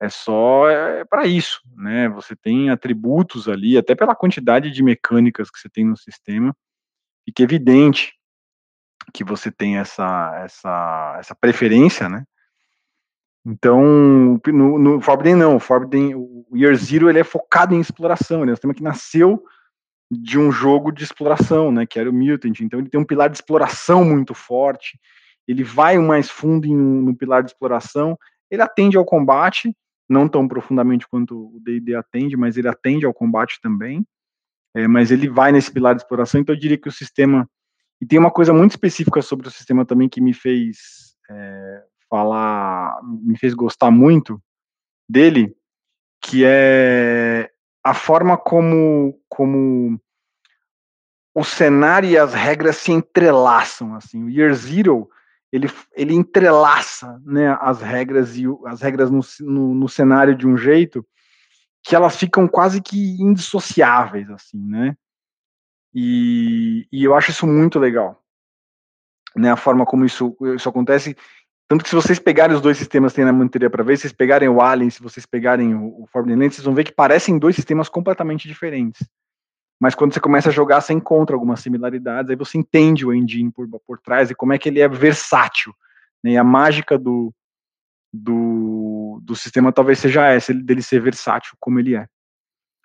É só é, para isso, né? Você tem atributos ali, até pela quantidade de mecânicas que você tem no sistema, fica evidente que você tem essa, essa, essa preferência, né? Então, no, no Forbidden não, o Forbidden, o Year Zero ele é focado em exploração, ele é um sistema que nasceu de um jogo de exploração, né, que era o Mutant, então ele tem um pilar de exploração muito forte, ele vai mais fundo em, no pilar de exploração, ele atende ao combate, não tão profundamente quanto o D&D atende, mas ele atende ao combate também, é, mas ele vai nesse pilar de exploração, então eu diria que o sistema, e tem uma coisa muito específica sobre o sistema também que me fez é, falar, me fez gostar muito dele, que é a forma como, como o cenário e as regras se entrelaçam, assim, o Year Zero, ele, ele entrelaça, né, as regras e as regras no, no, no, cenário de um jeito que elas ficam quase que indissociáveis, assim, né, e, e eu acho isso muito legal, né, a forma como isso, isso acontece. Tanto que se vocês pegarem os dois sistemas que tem na monitoria para ver, se vocês pegarem o Alien, se vocês pegarem o, o Forbidden Lands, vocês vão ver que parecem dois sistemas completamente diferentes. Mas quando você começa a jogar, você encontra algumas similaridades, aí você entende o engine por, por trás e como é que ele é versátil. Né? E a mágica do, do, do sistema talvez seja essa, dele ser versátil como ele é.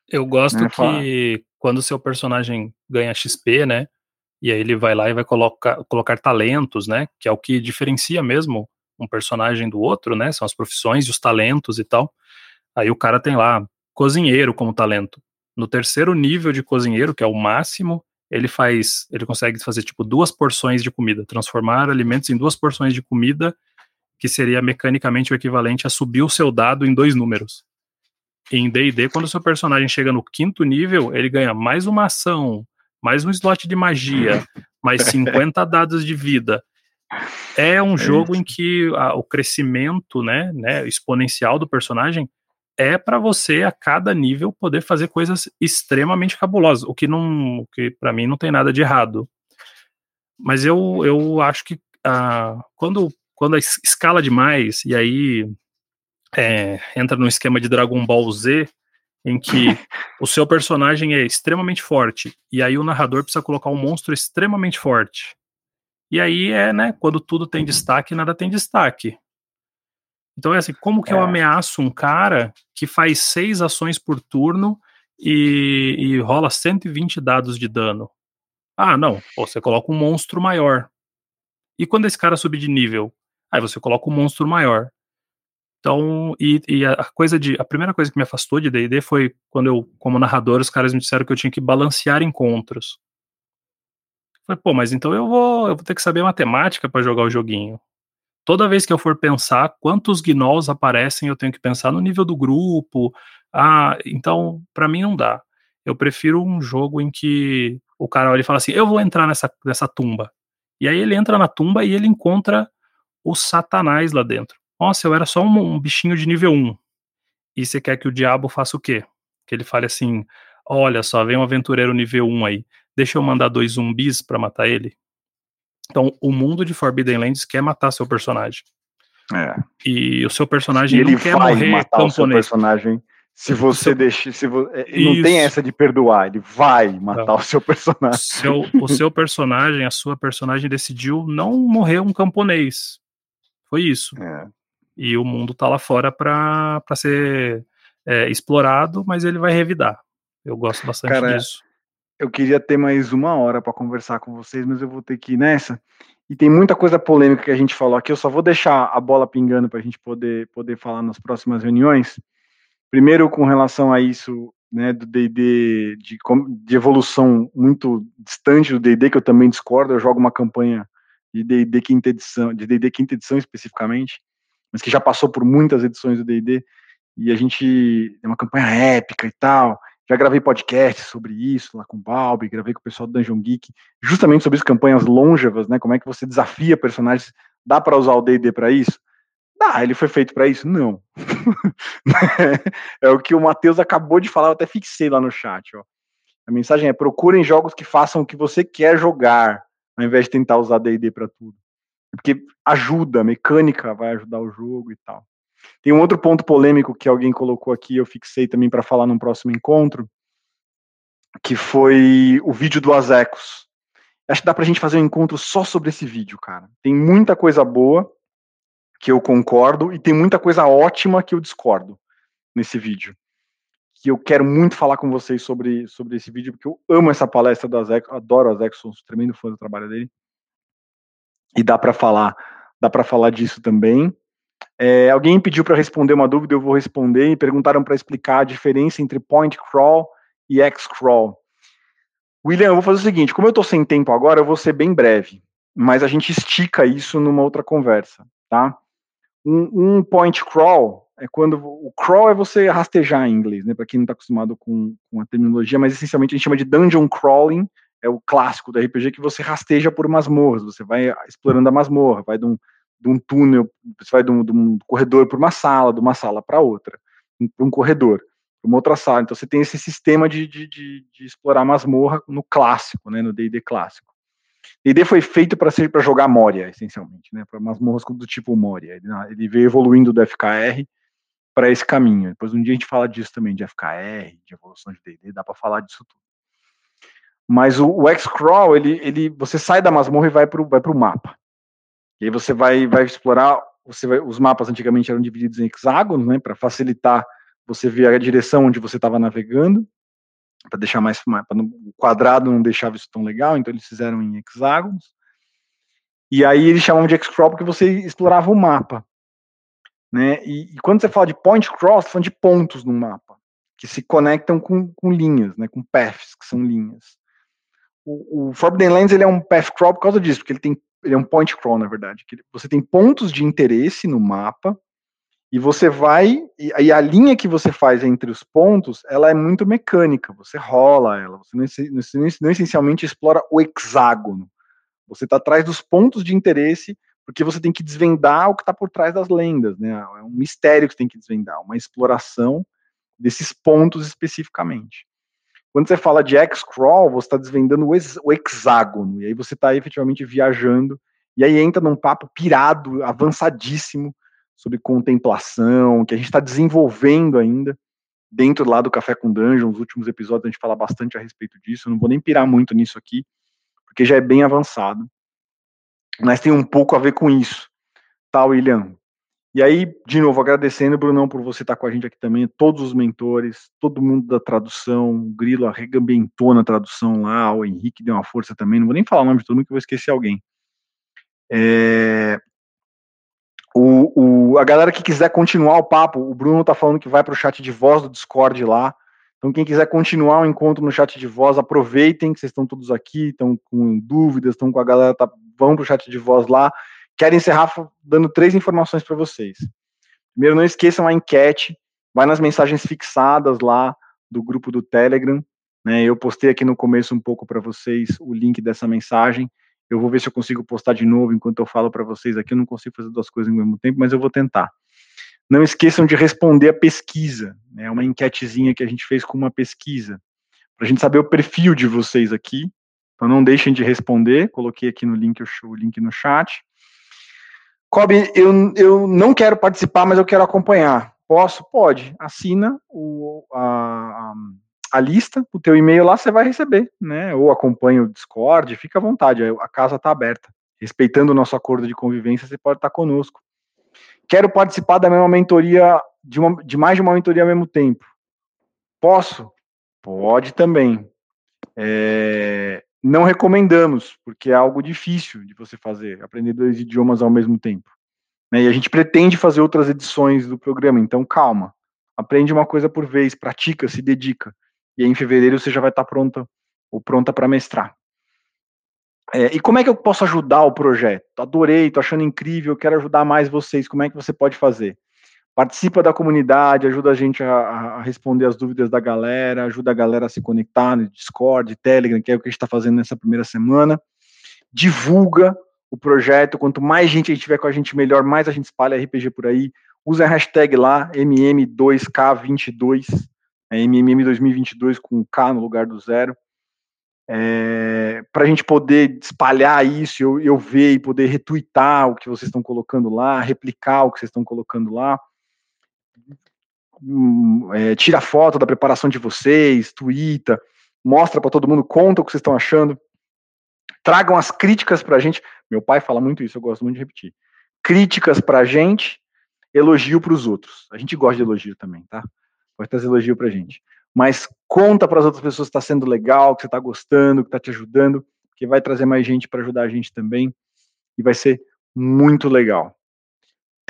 Eu gosto né? que quando o seu personagem ganha XP, né? E aí ele vai lá e vai colocar, colocar talentos, né? Que é o que diferencia mesmo um personagem do outro, né? São as profissões e os talentos e tal. Aí o cara tem lá cozinheiro como talento. No terceiro nível de cozinheiro, que é o máximo, ele faz, ele consegue fazer tipo duas porções de comida, transformar alimentos em duas porções de comida, que seria mecanicamente o equivalente a subir o seu dado em dois números. Em D&D, quando o seu personagem chega no quinto nível, ele ganha mais uma ação, mais um slot de magia, mais 50 dados de vida. É um é jogo em que a, o crescimento, né, né, exponencial do personagem é para você a cada nível poder fazer coisas extremamente cabulosas, o que não, o que para mim não tem nada de errado. Mas eu, eu acho que ah, quando quando escala demais e aí é, entra no esquema de Dragon Ball Z, em que o seu personagem é extremamente forte, e aí o narrador precisa colocar um monstro extremamente forte. E aí é, né, quando tudo tem destaque, nada tem destaque. Então é assim, como que é. eu ameaço um cara que faz seis ações por turno e, e rola 120 dados de dano? Ah, não, você coloca um monstro maior. E quando esse cara subir de nível? Aí você coloca um monstro maior. Então, e, e, a coisa de. A primeira coisa que me afastou de DD foi quando eu, como narrador, os caras me disseram que eu tinha que balancear encontros. Eu falei, pô, mas então eu vou, eu vou ter que saber matemática para jogar o joguinho. Toda vez que eu for pensar quantos gnolls aparecem, eu tenho que pensar no nível do grupo. Ah, então, para mim não dá. Eu prefiro um jogo em que o cara olha e fala assim: eu vou entrar nessa, nessa tumba. E aí ele entra na tumba e ele encontra o Satanás lá dentro. Nossa, eu era só um, um bichinho de nível 1. E você quer que o diabo faça o quê? Que ele fale assim: olha só, vem um aventureiro nível 1 aí, deixa eu mandar dois zumbis para matar ele. Então, o mundo de Forbidden Lands quer matar seu personagem. É. E o seu personagem e ele não quer vai morrer matar camponês. o seu personagem se você seu... deixa, se vo... É, não tem essa de perdoar, ele vai matar o seu personagem. Seu, o seu personagem, a sua personagem decidiu não morrer um camponês. Foi isso. É. E o mundo tá lá fora para ser é, explorado, mas ele vai revidar. Eu gosto bastante Cara, disso. Eu queria ter mais uma hora para conversar com vocês, mas eu vou ter que ir nessa. E tem muita coisa polêmica que a gente falou aqui. Eu só vou deixar a bola pingando para a gente poder, poder falar nas próximas reuniões. Primeiro, com relação a isso, né, do D&D de, de evolução muito distante do D&D, que eu também discordo. Eu jogo uma campanha de D&D quinta edição, de D&D quinta edição especificamente, mas que já passou por muitas edições do D&D, e a gente é uma campanha épica e tal. Já gravei podcast sobre isso lá com o Balbi, gravei com o pessoal do Dungeon Geek, justamente sobre as campanhas longevas, né? Como é que você desafia personagens? Dá para usar o D&D para isso? Dá, ele foi feito para isso? Não. é o que o Matheus acabou de falar, eu até fixei lá no chat, ó. A mensagem é: procurem jogos que façam o que você quer jogar, ao invés de tentar usar D&D para tudo. Porque ajuda, a mecânica vai ajudar o jogo e tal. Tem um outro ponto polêmico que alguém colocou aqui, eu fixei também para falar num próximo encontro, que foi o vídeo do Azecos. Acho que dá pra gente fazer um encontro só sobre esse vídeo, cara. Tem muita coisa boa que eu concordo e tem muita coisa ótima que eu discordo nesse vídeo. Que eu quero muito falar com vocês sobre, sobre esse vídeo, porque eu amo essa palestra do Azecos, adoro o Azecos, sou um tremendo fã do trabalho dele e dá para falar, dá para falar disso também. É, alguém pediu para responder uma dúvida, eu vou responder, e perguntaram para explicar a diferença entre point crawl e X crawl. William, eu vou fazer o seguinte, como eu estou sem tempo agora, eu vou ser bem breve, mas a gente estica isso numa outra conversa, tá? Um, um point crawl é quando o crawl é você rastejar em inglês, né? Para quem não está acostumado com, com a terminologia, mas essencialmente a gente chama de dungeon crawling, é o clássico do RPG que você rasteja por masmorras, você vai explorando a masmorra, vai de um, de um túnel, você vai de um, de um corredor para uma sala, de uma sala para outra, para um corredor, para uma outra sala. Então você tem esse sistema de, de, de, de explorar masmorra no clássico, né, no D&D clássico. D&D foi feito para ser para jogar Moria, essencialmente, né? Para masmorras do tipo Moria. Ele, ele veio evoluindo do FKR para esse caminho. Depois um dia a gente fala disso também, de FKR, de evolução de D&D, dá para falar disso tudo. Mas o, o X-Crawl, ele, ele, você sai da masmorra e vai para o mapa. E aí você vai, vai explorar, você vai, os mapas antigamente eram divididos em hexágonos, né, para facilitar você ver a direção onde você estava navegando, para deixar mais, o quadrado não deixava isso tão legal, então eles fizeram em hexágonos. E aí eles chamam de X-Crawl porque você explorava o mapa. Né? E, e, quando você fala de point cross, você tá falando de pontos no mapa, que se conectam com, com linhas, né? com paths, que são linhas. O, o Forbidden Lands ele é um path crawl por causa disso, porque ele tem ele é um point crawl, na verdade. Que você tem pontos de interesse no mapa, e você vai, e, e, a linha que você faz entre os pontos, ela é muito mecânica, você rola ela, você não, não, não essencialmente explora o hexágono. Você está atrás dos pontos de interesse, porque você tem que desvendar o que está por trás das lendas, né? É um mistério que você tem que desvendar, uma exploração desses pontos especificamente. Quando você fala de X-Crawl, você está desvendando o, o, hexágono, e aí você está efetivamente viajando, e aí entra num papo pirado, avançadíssimo, sobre contemplação, que a gente está desenvolvendo ainda, dentro lá do Café com Dungeon, nos últimos episódios a gente fala bastante a respeito disso, eu não vou nem pirar muito nisso aqui, porque já é bem avançado, mas tem um pouco a ver com isso, tá, William? E aí, de novo, agradecendo, Brunão, por você estar com a gente aqui também, todos os mentores, todo mundo da tradução, o Grilo arregambentou na tradução lá, o Henrique deu uma força também, não vou nem falar o nome de todo mundo que eu vou esquecer alguém. É, o, o, a galera que quiser continuar o papo, o Bruno tá falando que vai para o chat de voz do Discord lá, então quem quiser continuar o encontro no chat de voz, aproveitem que vocês estão todos aqui, estão com dúvidas, estão com a galera, tá, vão para o chat de voz lá, quero encerrar dando três informações para vocês. Primeiro, não esqueçam a enquete, vai nas mensagens fixadas lá do grupo do Telegram. Né, eu postei aqui no começo um pouco para vocês o link dessa mensagem. Eu vou ver se eu consigo postar de novo enquanto eu falo para vocês aqui. Eu não consigo fazer duas coisas ao mesmo tempo, mas eu vou tentar. Não esqueçam de responder a pesquisa. Né, uma enquetezinha que a gente fez com uma pesquisa, para a gente saber o perfil de vocês aqui. Então não deixem de responder. Coloquei aqui no link o link no chat. Kobe, eu, eu não quero participar, mas eu quero acompanhar. Posso? Pode. Assina o, a, a lista, o teu e-mail lá você vai receber, né? Ou acompanha o Discord, fica à vontade, a casa está aberta. Respeitando o nosso acordo de convivência, você pode estar conosco. Quero participar da mesma mentoria, de, uma, de mais de uma mentoria ao mesmo tempo. Posso? Pode também. É, não recomendamos, porque é algo difícil de você fazer, aprender dois idiomas ao mesmo tempo. Né? E a gente pretende fazer outras edições do programa, então calma. Aprende uma coisa por vez, pratica, se dedica. E aí, em fevereiro você já vai estar pronta ou pronta para mestrar. É, e como é que eu posso ajudar o projeto? Adorei, tô achando incrível, quero ajudar mais vocês. Como é que você pode fazer? Participa da comunidade, ajuda a gente a, a, responder as dúvidas da galera, ajuda a galera a se conectar no Discord, Telegram, que é o que a gente está fazendo nessa primeira semana. Divulga o projeto, quanto mais gente a gente tiver com a gente, melhor, mais a gente espalha RPG por aí. Usa a hashtag lá, MM2K22, é MMM 2022 com K no lugar do zero. É, para a gente poder espalhar isso, eu, eu ver e poder retweetar o que vocês estão colocando lá, replicar o que vocês estão colocando lá é, tira foto da preparação de vocês, twitta, mostra para todo mundo, conta o que vocês estão achando. Tragam as críticas para a gente. Meu pai fala muito isso, eu gosto muito de repetir. Críticas para a gente, elogio para os outros. A gente gosta de elogio também, tá? Pode trazer elogio para a gente. Mas conta para as outras pessoas que está sendo legal, que você está gostando, que está te ajudando, que vai trazer mais gente para ajudar a gente também. E vai ser muito legal.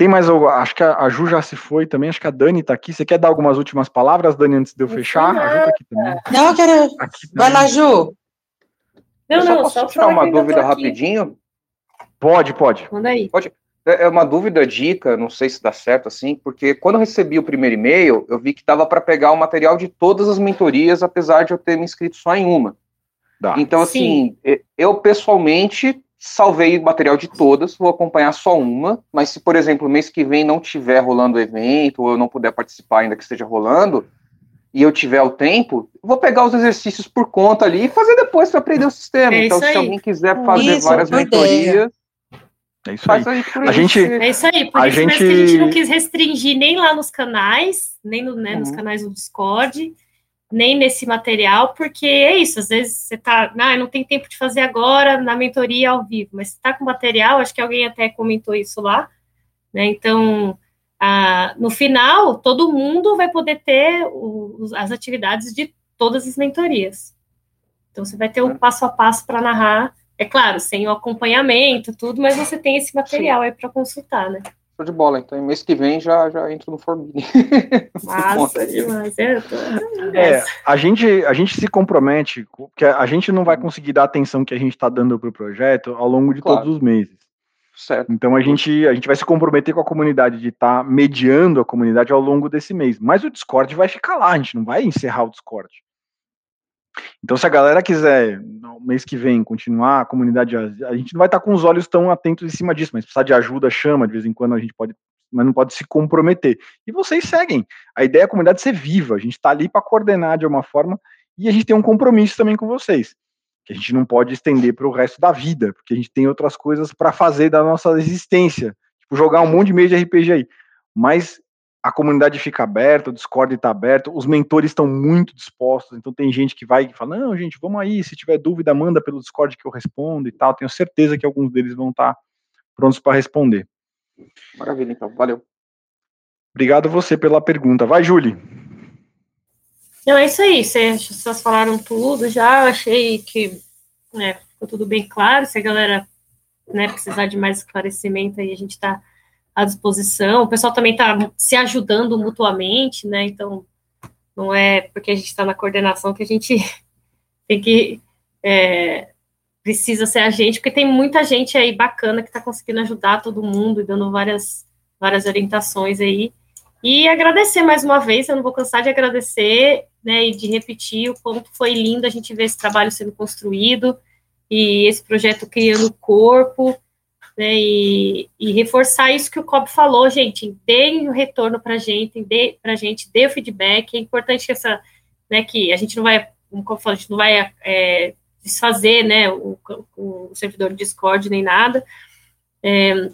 Tem mais algo? Acho que a, Ju já se foi também. Acho que a Dani está aqui. Você quer dar algumas últimas palavras, Dani, antes de eu fechar? A Ju tá aqui também. Não, eu quero. Aqui Vai lá, Ju. Não, eu não, só tirar uma dúvida rapidinho? Pode, pode. Manda aí. Pode. É, é uma dúvida, dica, não sei se dá certo assim, porque quando eu recebi o primeiro e-mail, eu vi que dava para pegar o material de todas as mentorias, apesar de eu ter me inscrito só em uma. Dá. Então, assim, Sim. eu pessoalmente salvei o material de todas, vou acompanhar só uma, mas se, por exemplo, mês que vem não tiver rolando o evento, ou eu não puder participar ainda que esteja rolando, e eu tiver o tempo, vou pegar os exercícios por conta ali e fazer depois para aprender o sistema. É então, se alguém quiser fazer isso, várias mentorias. É isso aí. aí a gente, é isso aí, por a isso gente... que a gente não quis restringir nem lá nos canais, nem no, né, uhum. nos canais do Discord, nem nesse material, porque é isso, às vezes você tá, ah, não tem tempo de fazer agora na mentoria ao vivo, mas você tá com material, acho que alguém até comentou isso lá, né? Então, ah, no final, todo mundo vai poder ter o, as atividades de todas as mentorias. Então, você vai ter um passo a passo para narrar, é claro, sem o acompanhamento, tudo, mas você tem esse material aí para consultar, né? Show de bola. Então, mês que vem já, já entro no Formini. Massa demais. É, é, a, gente, a gente se compromete, porque a gente não vai conseguir dar a atenção que a gente está dando para o projeto ao longo de claro. todos os meses. Certo. Então a gente, a gente vai se comprometer com a comunidade de estar tá mediando a comunidade ao longo desse mês. Mas o Discord vai ficar lá, a gente não vai encerrar o Discord. Então, se a galera quiser, no mês que vem, continuar a comunidade, a gente não vai estar com os olhos tão atentos em cima disso, mas precisar de ajuda, chama, de vez em quando a gente pode, mas não pode se comprometer. E vocês seguem. A ideia é a comunidade ser viva, a gente está ali para coordenar de uma forma e a gente tem um compromisso também com vocês, que a gente não pode estender para o resto da vida, porque a gente tem outras coisas para fazer da nossa existência, tipo jogar um monte de meio de RPG aí. Mas a comunidade fica aberta, o Discord está aberto, os mentores estão muito dispostos, então tem gente que vai e fala, não, gente, vamos aí, se tiver dúvida, manda pelo Discord que eu respondo e tal, tenho certeza que alguns deles vão estar tá prontos para responder. Maravilha, então, valeu. Obrigado você pela pergunta. Vai, Julie. Não, é isso aí, vocês falaram tudo já, achei que né, ficou tudo bem claro, se a galera né, precisar de mais esclarecimento aí, a gente está à disposição. O pessoal também está se ajudando mutuamente, né? Então, não é porque a gente está na coordenação que a gente tem que. É, precisa ser a gente, porque tem muita gente aí bacana que está conseguindo ajudar todo mundo e dando várias, várias orientações aí. E agradecer mais uma vez, eu não vou cansar de agradecer, né, e de repetir o quanto foi lindo a gente ver esse trabalho sendo construído e esse projeto criando corpo né, e, e, reforçar isso que o Cobb falou, gente, deem o retorno para gente, dê para gente, dê o feedback, é importante que essa, né, que a gente não vai, como falo, a gente não vai é, desfazer, né, o, o, servidor Discord nem nada, é,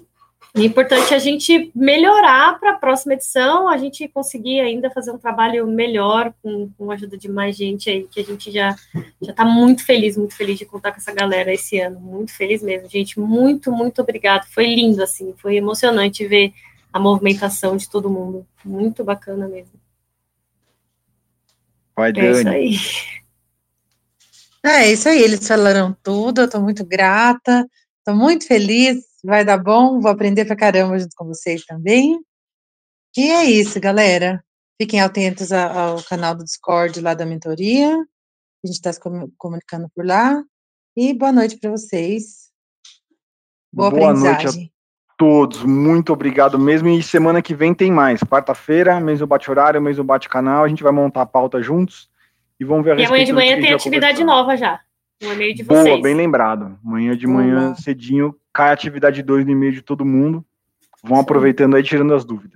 é importante a gente melhorar para a próxima edição, a gente conseguir ainda fazer um trabalho melhor com, com a ajuda de mais gente aí, que a gente já já está muito feliz, muito feliz de contar com essa galera esse ano, muito feliz mesmo, gente, muito, muito obrigado, foi lindo, assim, foi emocionante ver a movimentação de todo mundo, muito bacana mesmo. Vai, Dani. É isso aí. É isso aí, eles falaram tudo, eu estou muito grata, estou muito feliz, vai dar bom, vou aprender pra caramba junto com vocês também. E é isso, galera. Fiquem atentos ao canal do Discord lá da mentoria. A gente está se comunicando por lá. E boa noite para vocês. Boa, boa noite a todos. Muito obrigado mesmo. E semana que vem tem mais. Quarta-feira, mês do bate-horário, mês do bate-canal. A gente vai montar a pauta juntos e vamos ver a E amanhã de manhã tem atividade nova já. No e-mail de vocês. Boa, bem lembrado. Amanhã de manhã, cedinho, cai a atividade 2 no e-mail de todo mundo. Vão Sim. aproveitando aí, tirando as dúvidas.